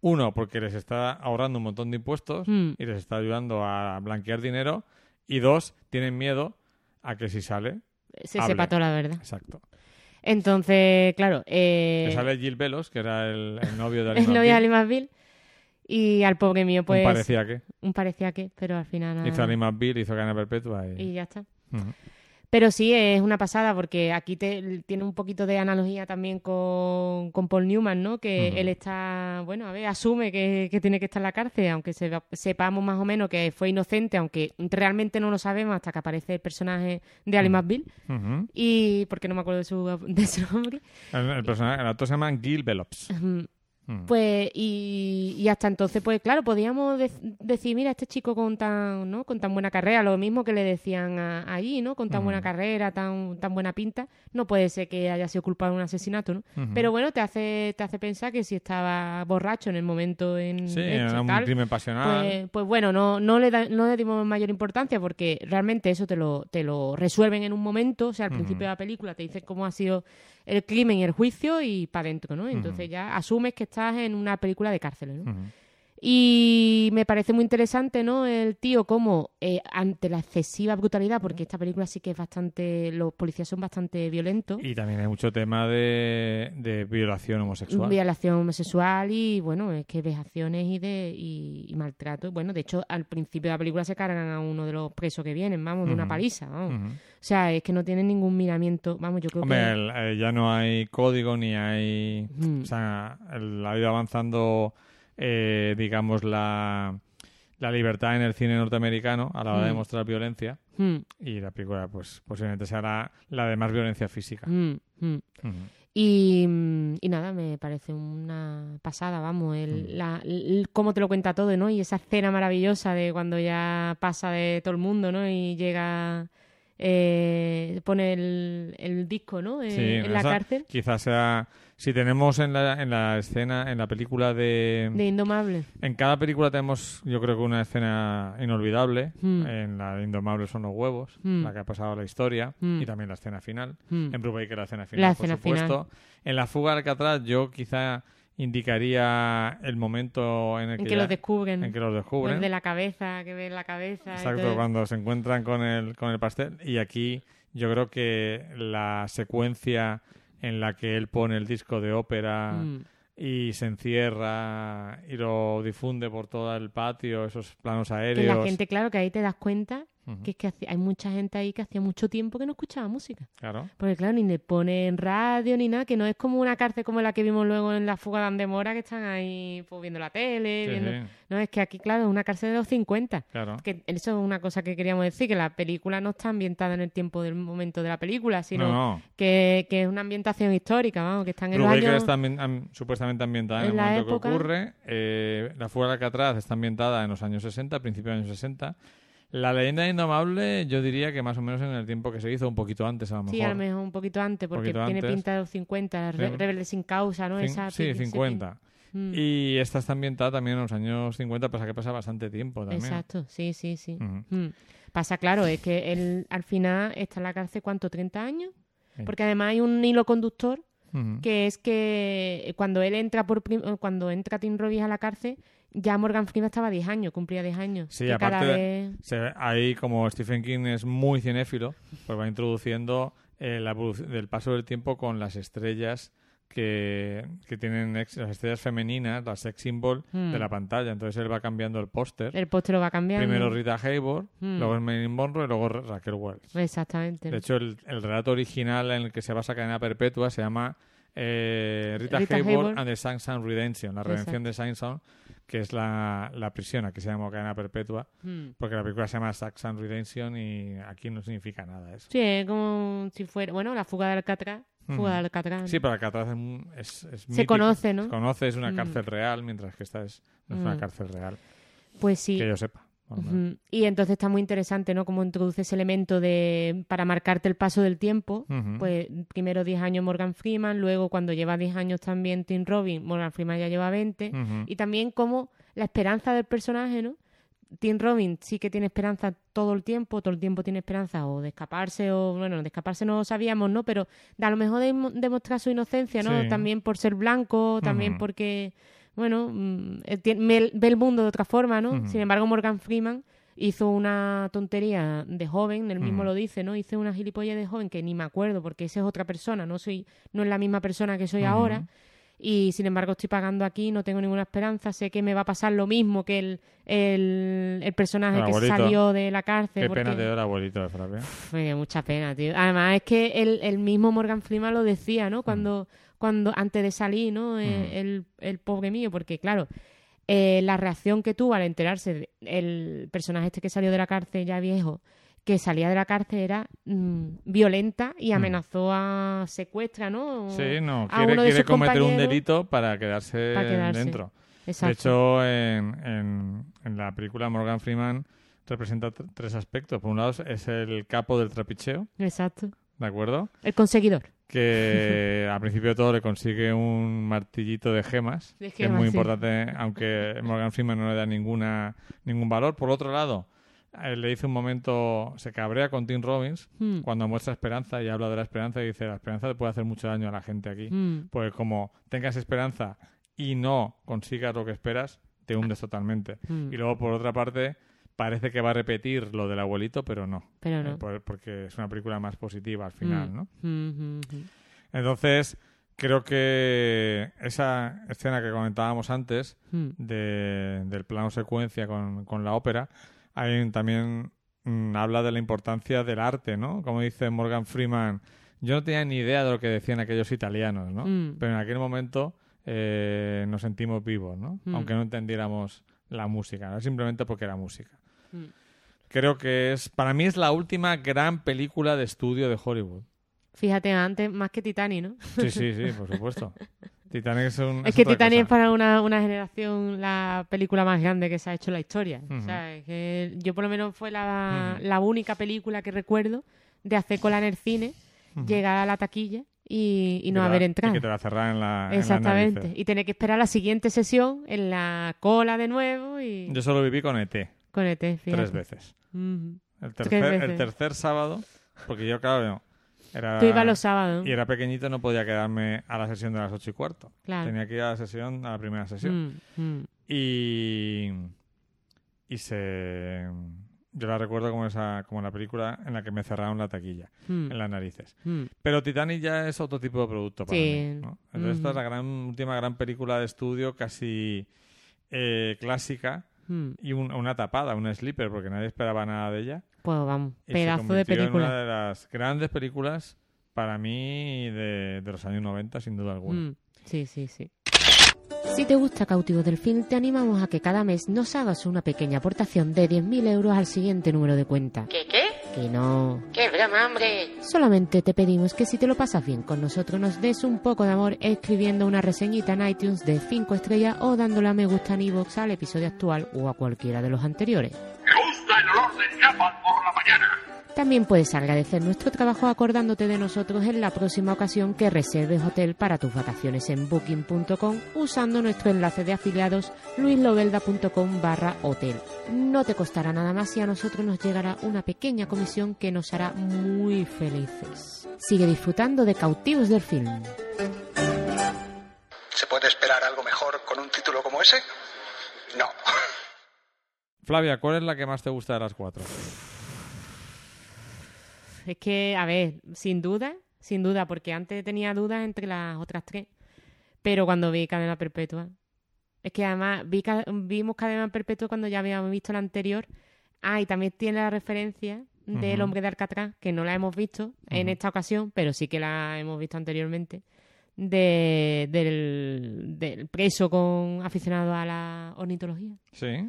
Uno, porque les está ahorrando un montón de impuestos Hmm. y les está ayudando a blanquear dinero. Y dos, tienen miedo a que si sale. Se hable. sepa toda la verdad. Exacto. Entonces, claro, eh, sale Gil Velos, que era el, el novio de es Ali lo de. Y al pobre mío, pues. Un parecía que. un parecía que, pero al final. nada. Hizo Ali McBeal, hizo Cadena Perpetua y... Y ya está. Pero sí, es una pasada porque aquí te, tiene un poquito de analogía también con, con Paul Newman, ¿no? Que él está, bueno, a ver, asume que, que tiene que estar en la cárcel, aunque se- sepamos más o menos que fue inocente, aunque realmente no lo sabemos hasta que aparece el personaje de Ali. McBeal. Ujú. Y porque no me acuerdo de su, de su nombre. El, el personaje, el actor se llama Gil Velops. Ujú. Ujú. Pues, y, y hasta entonces, pues claro, podíamos dec- decir, mira, este chico con tan, ¿no? con tan buena carrera, lo mismo que le decían a- ahí, ¿no? Con tan buena Ujú. carrera, tan, tan buena pinta, no puede ser que haya sido culpable de un asesinato, ¿no? Pero bueno, te hace, te hace pensar que si estaba borracho en el momento en Sí, hecho, era un tal, crimen pasional. pues, pues bueno, no, no, le da- no le dimos mayor importancia porque realmente eso te lo, te lo resuelven en un momento. O sea, al principio de la película te dicen cómo ha sido el crimen y el juicio y para adentro, ¿no? Entonces ya asumes que estás en una película de cárceles, ¿no? Y me parece muy interesante, ¿no? El tío como eh, ante la excesiva brutalidad, porque esta película sí que es bastante... Los policías son bastante violentos. Y también hay mucho tema de, de violación homosexual. Violación homosexual y, bueno, es que vejaciones y, de, y, y maltrato. Bueno, de hecho, al principio de la película se cargan a uno de los presos que vienen, vamos, de una paliza, vamos. O sea, es que no tienen ningún miramiento. Vamos, yo creo Hombre, que... el- eh, ya no hay código ni hay... O sea, el- ha ido avanzando, eh, digamos, la, la libertad en el cine norteamericano a la hora de Mm. mostrar violencia. Mm, Y la película, pues, posiblemente será la de más violencia física. mm, mm. Y, y nada, me parece una pasada, vamos, el, la, el- cómo te lo cuenta todo, ¿no? Y esa escena maravillosa de cuando ya pasa de todo el mundo, ¿no? Y llega, eh, pone el, el disco, ¿no? Eh, Sí, en la esa cárcel Quizás sea... Si tenemos en la, en la escena, en la película de... de Indomable. En cada película tenemos, yo creo que una escena inolvidable. Mm. En la de Indomable son los huevos, Mm. la que ha pasado la historia, Mm. y también la escena final. En Brubaker la escena final, La por escena supuesto. En la fuga de Alcatraz yo quizá indicaría el momento en el En que, que los descubren. en que los descubren. el de la cabeza, que ven la cabeza. Exacto, cuando se encuentran con el, con el pastel. Y aquí yo creo que la secuencia en la que él pone el disco de ópera Mm. y se encierra y lo difunde por todo el patio, esos planos Que aéreos. la gente, claro, que ahí te das cuenta Que es que hay mucha gente ahí que hacía mucho tiempo que no escuchaba música. Claro. Porque claro, ni le ponen radio ni nada, que no es como una cárcel como la que vimos luego en la fuga de Andemora, que están ahí pues, viendo la tele, Sí, viendo... sí, No, es que aquí, claro, es una cárcel de los 50. claro. Que eso es una cosa que queríamos decir, que la película no está ambientada en el tiempo del momento de la película, sino no, no. Que, que es una ambientación histórica, vamos, que están en los Brubaker años... está am- supuestamente ambientada en, en el momento época- que ocurre. Eh, la fuga de Alcatraz está ambientada en los años 60, principios de los años 60. La leyenda indomable, yo diría que más o menos en el tiempo que se hizo, un poquito antes a lo mejor. Sí, a lo mejor un poquito antes, porque poquito tiene antes. pinta de los 50, Re- Sí. Rebelde sin causa, ¿no? Cin- Esa sí, pi- ese 50. pin- Mm, Y esta está ambientada también en los años 50, pasa que pasa bastante tiempo también. Exacto, sí, sí, sí. Mm. Pasa, claro, es que él al final está en la cárcel, ¿cuánto? ¿30 años? Sí. Porque además hay un hilo conductor que es que cuando él entra por cuando entra Tim Robbins a la cárcel, ya Morgan Freeman estaba 10 años, cumplía 10 años. Sí, aparte vez- se ve- ahí como Stephen King es muy cinéfilo, pues va introduciendo eh, la evolución del paso del tiempo con las estrellas que, que tienen ex- las estrellas femeninas, las sex symbol Hmm. de la pantalla. Entonces él va cambiando el póster. el póster lo va cambiando. Primero Rita Hayworth, Hmm. luego Marilyn Monroe y luego Ra- Raquel Welch. Exactamente. De hecho, el, el relato original en el que se basa Cadena Perpetua se llama eh, Rita, Rita Hayworth, Hayworth. and the Samson Redemption, la redención de Samson, que es la, la prisión, aquí se llama Cadena Perpetua, Mm. porque la película se llama Saxon Redemption y aquí no significa nada eso. Sí, es como si fuera, bueno, la fuga de Alcatraz, fuga de Alcatraz. Sí, pero Alcatraz es, es, es Se conoce, ¿no? Se conoce, es una Mm. cárcel real, mientras que esta es, no es una cárcel real, Pues sí. que yo sepa. Y entonces está muy interesante, ¿no? Cómo introduce ese elemento de para marcarte el paso del tiempo. Pues primero 10 años Morgan Freeman, luego cuando lleva 10 años también Tim Robbins, Morgan Freeman ya lleva 20. Ujú. Y también como la esperanza del personaje, ¿no? Tim Robbins sí que tiene esperanza todo el tiempo, todo el tiempo tiene esperanza o de escaparse o, bueno, de escaparse no lo sabíamos, ¿no? Pero a lo mejor de mo- demostrar su inocencia, ¿no? Sí. También por ser blanco, también porque, bueno, mm, eh, ve, el mundo de otra forma, ¿no? Sin embargo, Morgan Freeman hizo una tontería de joven, él mismo lo dice, ¿no? Hice una gilipollas de joven que ni me acuerdo porque esa es otra persona, no soy no es la misma persona que soy ahora y sin embargo estoy pagando aquí, no tengo ninguna esperanza, sé que me va a pasar lo mismo que el, el, el personaje El que salió de la cárcel. Qué porque- pena te dio el abuelito de Frappé. Dio mucha pena, tío. Además es que el, el mismo Morgan Freeman lo decía, ¿no? Cuando, cuando antes de salir, ¿no? Eh, Mm. El, el pobre mío, porque claro, eh, la reacción que tuvo al enterarse de- el personaje este que salió de la cárcel ya viejo, que salía de la cárcel era mm, violenta y amenazó a secuestra, ¿no? Sí, no, a quiere, quiere cometer un delito para quedarse, Para quedarse. dentro. Exacto. De hecho, en, en, en la película Morgan Freeman representa tr- tres aspectos. Por un lado es el capo del trapicheo, Exacto. ¿de acuerdo? El conseguidor. Que al principio de todo le consigue un martillito de gemas, De que es muy sí. importante, aunque Morgan Freeman no le da ninguna ningún valor. Por otro lado, eh, le dice un momento, se cabrea con Tim Robbins Hmm. cuando muestra esperanza y habla de la esperanza y dice, la esperanza le puede hacer mucho daño a la gente aquí. Mm. Pues como tengas esperanza y no consigas lo que esperas, te hundes totalmente. Mm. Y luego, por otra parte, parece que va a repetir lo del abuelito, pero no. Pero Eh, no. por- porque es una película más positiva al final, Mm. ¿no? Mm. Entonces, creo que esa escena que comentábamos antes Mm. de- del plano secuencia con, con la ópera, ahí también mm, habla de la importancia del arte, ¿no? Como dice Morgan Freeman, yo no tenía ni idea de lo que decían aquellos italianos, ¿no? Pero en aquel momento eh, nos sentimos vivos, ¿no? Aunque no entendiéramos la música, ¿no? simplemente porque era música. Mm. Creo que es, para mí es la última gran película de estudio de Hollywood. Fíjate, antes más que Titanic, ¿no? Sí, sí, sí, por supuesto. Titanic es un... Es que otra Titanic es para una, una generación la película más grande que se ha hecho en la historia. O sea, es que yo por lo menos fue la, la única película que recuerdo de hacer cola en el cine, llegar a la taquilla y, y Que no la- haber y entrado. que te la cerraran en la en Exactamente. Y tener que esperar la siguiente sesión en la cola de nuevo y Yo solo viví con ET con ET, fíjate. tres veces. Ujú. El tercer, el veces. tercer sábado, porque yo, claro, era, Tú ibas los sábados. y era pequeñito, no podía quedarme a la sesión de las ocho y cuarto. Claro. Tenía que ir a la sesión, a la primera sesión. Mm, mm. Y, y se... Yo la recuerdo como, esa, como la película en la que me cerraron la taquilla, Mm, en las narices. Pero Titanic ya es otro tipo de producto para Sí. mí. ¿no? Entonces esta es la gran, última gran película de estudio casi eh, clásica Mm. y un- una tapada, una sleeper, porque nadie esperaba nada de ella. Pues vamos, Y se pedazo de convirtió en película. una de las grandes películas para mí de, de los años 90, sin duda alguna. Mm, sí, sí, sí. Si te gusta Cautivos del Film, te animamos a que cada mes nos hagas una pequeña aportación de 10.000 euros al siguiente número de cuenta. ¿Qué qué? Que no. ¡Qué broma, hombre! Solamente te pedimos que si te lo pasas bien con nosotros nos des un poco de amor escribiendo una reseñita en iTunes de 5 estrellas o dándole a me gusta en iVoox al episodio actual o a cualquiera de los anteriores. Me gusta el olor del También puedes agradecer nuestro trabajo acordándote de nosotros en la próxima ocasión que reserves hotel para tus vacaciones en booking.com usando nuestro enlace de afiliados luislobelda.com barra hotel. No te costará nada más y a nosotros nos llegará una pequeña comisión que nos hará muy felices. Sigue disfrutando de Cautivos del Film. ¿Se puede esperar algo mejor con un título como ese? No. Flavia, ¿cuál es la que más te gusta de las cuatro? Es que, a ver, sin duda, sin duda, porque antes tenía dudas entre las otras tres. Pero cuando vi Cadena Perpetua, es que además vi, vimos Cadena Perpetua cuando ya habíamos visto la anterior. Ah, y también tiene la referencia del hombre de Alcatraz, que no la hemos visto en esta ocasión, pero sí que la hemos visto anteriormente, de, del, del preso con aficionado a la ornitología. Sí.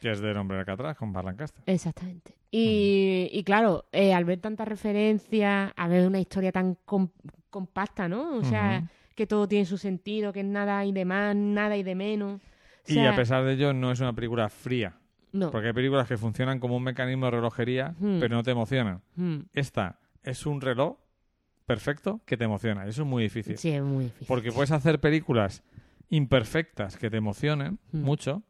Que es del hombre de Alcatraz, con Bar Lancaster. Exactamente. Y, y claro, eh, al ver tanta referencia, a ver una historia tan com- compacta, ¿no? O sea, que todo tiene su sentido, que es nada y de más, nada y de menos. O y a pesar de ello, no es una película fría. No. Porque hay películas que funcionan como un mecanismo de relojería, pero no te emocionan. Mm, Esta es un reloj perfecto que te emociona. Eso es muy difícil. Sí, es muy difícil. Porque puedes hacer películas imperfectas que te emocionen mucho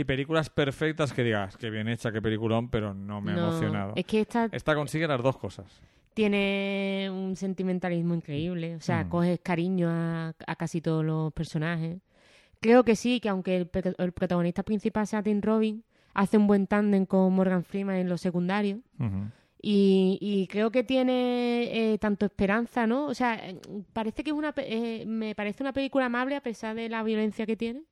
y películas perfectas que digas, que bien hecha, qué peliculón, pero no me ha No, emocionado. Es que esta Esta consigue las dos cosas. tiene un sentimentalismo increíble. O sea, Mm. coges cariño a, a casi todos los personajes. Creo que sí, que aunque el, el protagonista principal sea Tim Robin, hace un buen tándem con Morgan Freeman en los secundarios. Y, y creo que tiene eh, tanto esperanza, ¿no? O sea, parece que es una, eh, me parece una película amable a pesar de la violencia que tiene.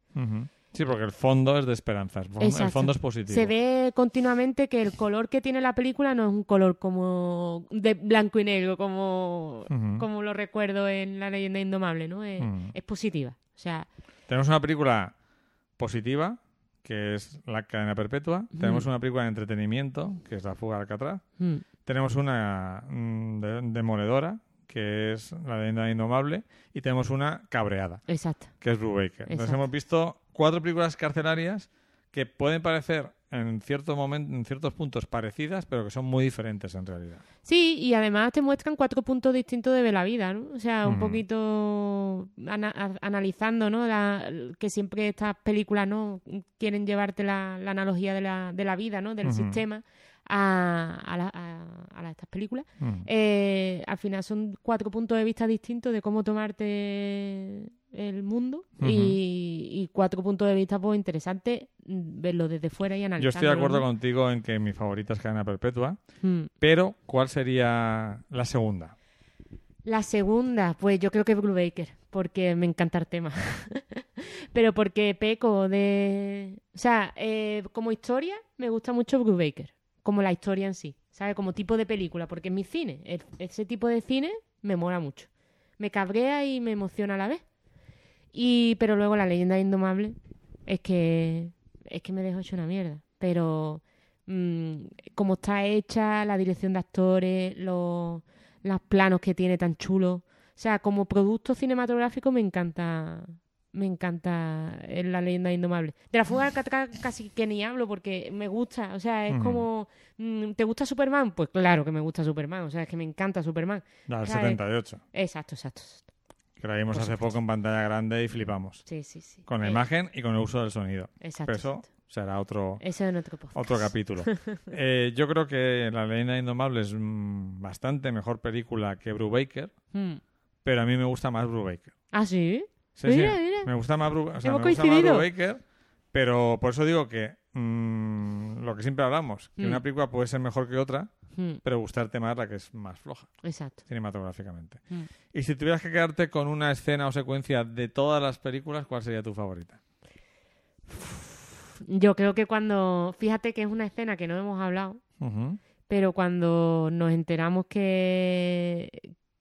Sí, porque el fondo es de esperanzas. El fondo es positivo. Se ve continuamente que el color que tiene la película no es un color como de blanco y negro, como, como lo recuerdo en La leyenda indomable, ¿no? Es, es positiva. O sea, Tenemos una película positiva, que es La cadena perpetua. Tenemos una película de entretenimiento, que es La fuga de Alcatraz. mm, Tenemos una mm, de- demoledora, que es La leyenda indomable. Y tenemos una cabreada, exacto. que es Brubaker. Entonces Exacto. hemos visto cuatro películas carcelarias que pueden parecer en cierto momento, en ciertos puntos parecidas, pero que son muy diferentes en realidad. Sí, y además te muestran cuatro puntos distintos de la vida, ¿no? O sea, un poquito ana- analizando, ¿no? La- que siempre estas películas, ¿no? Quieren llevarte la, la analogía de la, de la vida, ¿no? Del sistema a, a, la- a- a estas películas. Mm. Eh, al final son cuatro puntos de vista distintos de cómo tomarte el mundo y, y cuatro puntos de vista pues interesantes mm, verlo desde fuera y Yo analizarlo. estoy de acuerdo contigo en que mi favorita es Cadena Perpetua, Mm. pero ¿cuál sería la segunda? La segunda, pues yo creo que Brubaker, porque me encanta el tema. Pero porque peco de... O sea, eh, como historia me gusta mucho Brubaker, como la historia en sí, ¿sabes? Como tipo de película, porque es mi cine. Ese tipo de cine me mola mucho. Me cabrea y me emociona a la vez. Y, pero luego la leyenda indomable es que es que me dejó hecho una mierda. Pero mm, como está hecha, la dirección de actores, los, los planos que tiene tan chulos. O sea, como producto cinematográfico me encanta me encanta eh, la leyenda indomable. De la fuga de casi que ni hablo porque me gusta. O sea, es como... mm, ¿Te gusta Superman? Pues claro que me gusta Superman. O sea, es que me encanta Superman. La del O sea, eh, 78, Exacto, exacto. que la vimos por hace supuesto. poco en pantalla grande y flipamos. Sí, sí, sí. Con la Eh, imagen y con el uso del sonido. Exacto. Pero eso exacto. será otro, Eso en otro podcast. otro capítulo. Eh, yo creo que La leyenda indomable es mm, bastante mejor película que Brubaker, Mm. pero a mí me gusta más Brubaker. ¿Ah, sí? Sí, Mira, sí. mira. Me gusta más, Bru- o sea, me gusta más. Brubaker, pero por eso digo que mm, lo que siempre hablamos, que Mm. una película puede ser mejor que otra, Mm, pero gustarte más la que es más floja Exacto. cinematográficamente. Mm. Y si tuvieras que quedarte con una escena o secuencia de todas las películas, ¿cuál sería tu favorita? Yo creo que cuando... Fíjate que es una escena que no hemos hablado. Pero cuando nos enteramos que,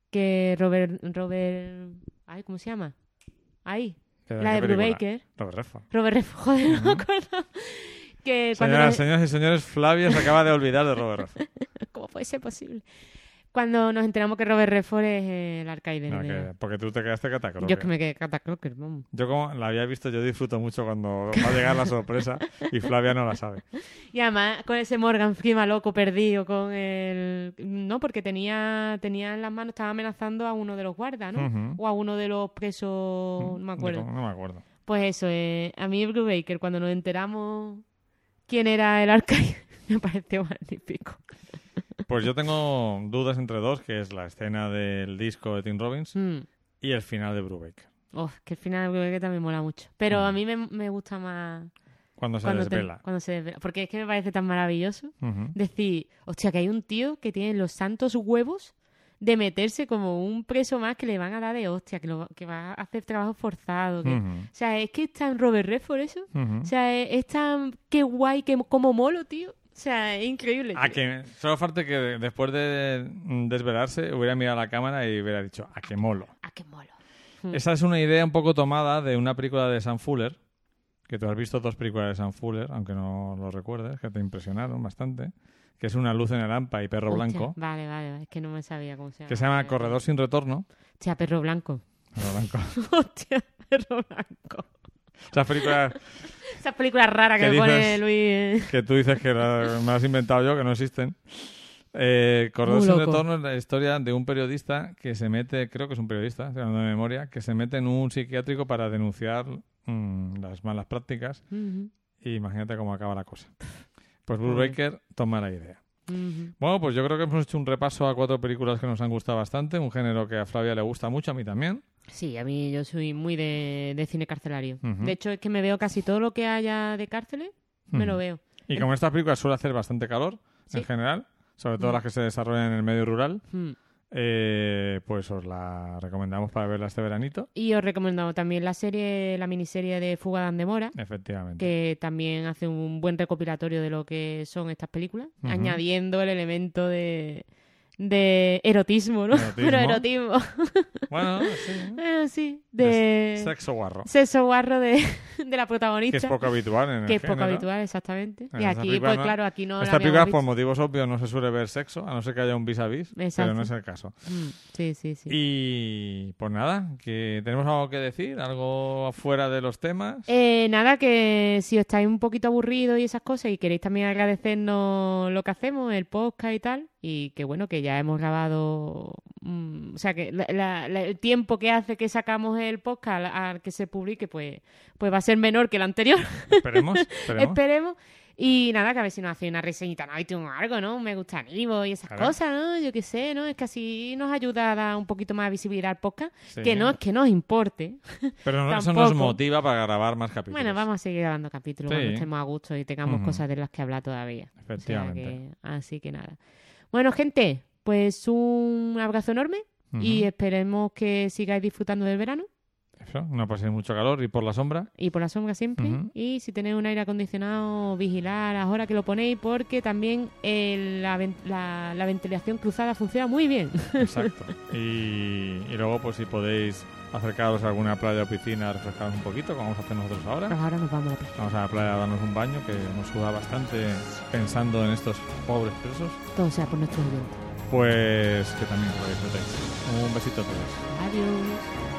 que Robert, Robert, ay, ¿cómo se llama? Ahí, ¿Qué- la de? Brubaker. Robert Redford. Robert Redford, joder, no me acuerdo. Que cuando Señoras, nos- señoras y señores, Flavia se acaba de olvidar de Robert Redford. ¿Cómo puede ser posible? Cuando nos enteramos que Robert Redford es el Arcade. No, que- porque tú te quedaste catacroker. Yo es que me quedé catacroker, vamos. Yo como la había visto, yo disfruto mucho cuando va a llegar la sorpresa y Flavia no la sabe. Y además con ese Morgan Freeman loco perdido con el... No, porque tenía, tenía en las manos, estaba amenazando a uno de los guardas, ¿no? O a uno de los presos, no me acuerdo. No me acuerdo. Pues eso, eh, a mí Brubaker, cuando nos enteramos quién era el Arcade, me pareció magnífico. Pues yo tengo dudas entre dos, que es la escena del disco de Tim Robbins Mm. y el final de Brubaker. Uf, que el final de Brubaker también mola mucho. Pero Mm. a mí me, me gusta más Cuando se cuando, te- desvela. cuando se desvela. Porque es que me parece tan maravilloso decir, hostia, que hay un tío que tiene los santos huevos de meterse como un preso más que le van a dar de hostia, que, lo, que va a hacer trabajo forzado. que-. O sea, es que es tan Robert Redford eso. O sea, es, es tan... Qué guay, que, como molo, tío. O sea, es increíble. A que solo falta que de- después de desvelarse hubiera mirado a la cámara y hubiera dicho, a qué molo. Ah, qué molo. Mm. Esa es una idea un poco tomada de una película de Sam Fuller, que tú has visto dos películas de Sam Fuller, aunque no lo recuerdes, que te impresionaron bastante, que es Una luz en el hampa y Perro Blanco, Vale, vale, vale, es que no me sabía cómo se llama. que se llama Corredor sin retorno. Hostia, perro blanco. Perro Blanco. Hostia, perro blanco. Esas películas Esas películas raras que ¿Qué me pone? Luis. que tú dices que la- me he inventado yo, que no existen. Eh, Corredor Muy sin retorno es la historia de un periodista que se mete, creo que es un periodista, estoy hablando de memoria, que se mete en un psiquiátrico para denunciar mm, las malas prácticas Ujú, y imagínate cómo acaba la cosa. Pues Bruce Joder. Baker toma la idea. ujú. Bueno, pues yo creo que hemos hecho un repaso a cuatro películas que nos han gustado bastante, un género que a Flavia le gusta mucho, a mí también. Sí, a mí yo soy muy de, de cine carcelario. De hecho, es que me veo casi todo lo que haya de cárceles, me lo veo. Y como estas películas suele hacer bastante calor, Sí. en general, sobre todo Mm. las que se desarrollan en el medio rural, Mm. eh, pues os la recomendamos para verla este veranito. Y os recomiendo también la serie, la miniserie de Fuga de Andemora, Efectivamente. que también hace un buen recopilatorio de lo que son estas películas, añadiendo el elemento de, de erotismo, ¿no? Erotismo. Pero erotismo. Bueno, sí. Eh, sí, de Sexo guarro. sexo guarro de, de la Que protagonista. es poco habitual en el que es poco habitual, exactamente. En y aquí, pues no- claro, aquí no Esta película, por motivos obvios, no se suele ver sexo, a no ser que haya un vis a vis, pero Exacto. no es el caso. Mm, sí, sí, sí. Y pues nada, que tenemos algo que decir, algo fuera de los temas. Eh, nada, que si os estáis un poquito aburridos y esas cosas y queréis también agradecernos lo que hacemos, el podcast y tal, y que bueno, que ya hemos grabado, mm, o sea, que la- la- la- el tiempo que hace que sacamos el podcast al, que se publique, pues, pues va a ser menor que el anterior, Esperemos, esperemos. esperemos. Y nada, que a ver si nos hace una reseñita en iTunes o algo, ¿no? Me gusta en Ivo y esas Claro. cosas, ¿no? Yo qué sé, ¿no? Es que así nos ayuda a dar un poquito más de visibilidad al podcast, Sí. que no es que nos importe. Pero no- eso nos motiva para grabar más capítulos. Bueno, vamos a seguir grabando capítulos Sí. cuando estemos a gusto y tengamos cosas de las que hablar todavía. O sea Efectivamente. que- así que nada. Bueno, gente, pues un abrazo enorme y esperemos que sigáis disfrutando del verano Eso, no paséis mucho calor y por la sombra. y por la sombra siempre. Y si tenéis un aire acondicionado, vigilar a las horas que lo ponéis porque también el- la, la- la ventilación cruzada funciona muy bien. Exacto. y, y luego, pues si podéis acercaros a alguna playa o piscina a refrescaros un poquito, como vamos a hacer nosotros ahora. Pues ahora nos vamos a la playa. Vamos a la playa a darnos un baño, que nos suda bastante pensando en estos pobres presos. Todo sea por nuestros oyentes. Pues que también lo disfrutéis. Un besito a todos. Adiós.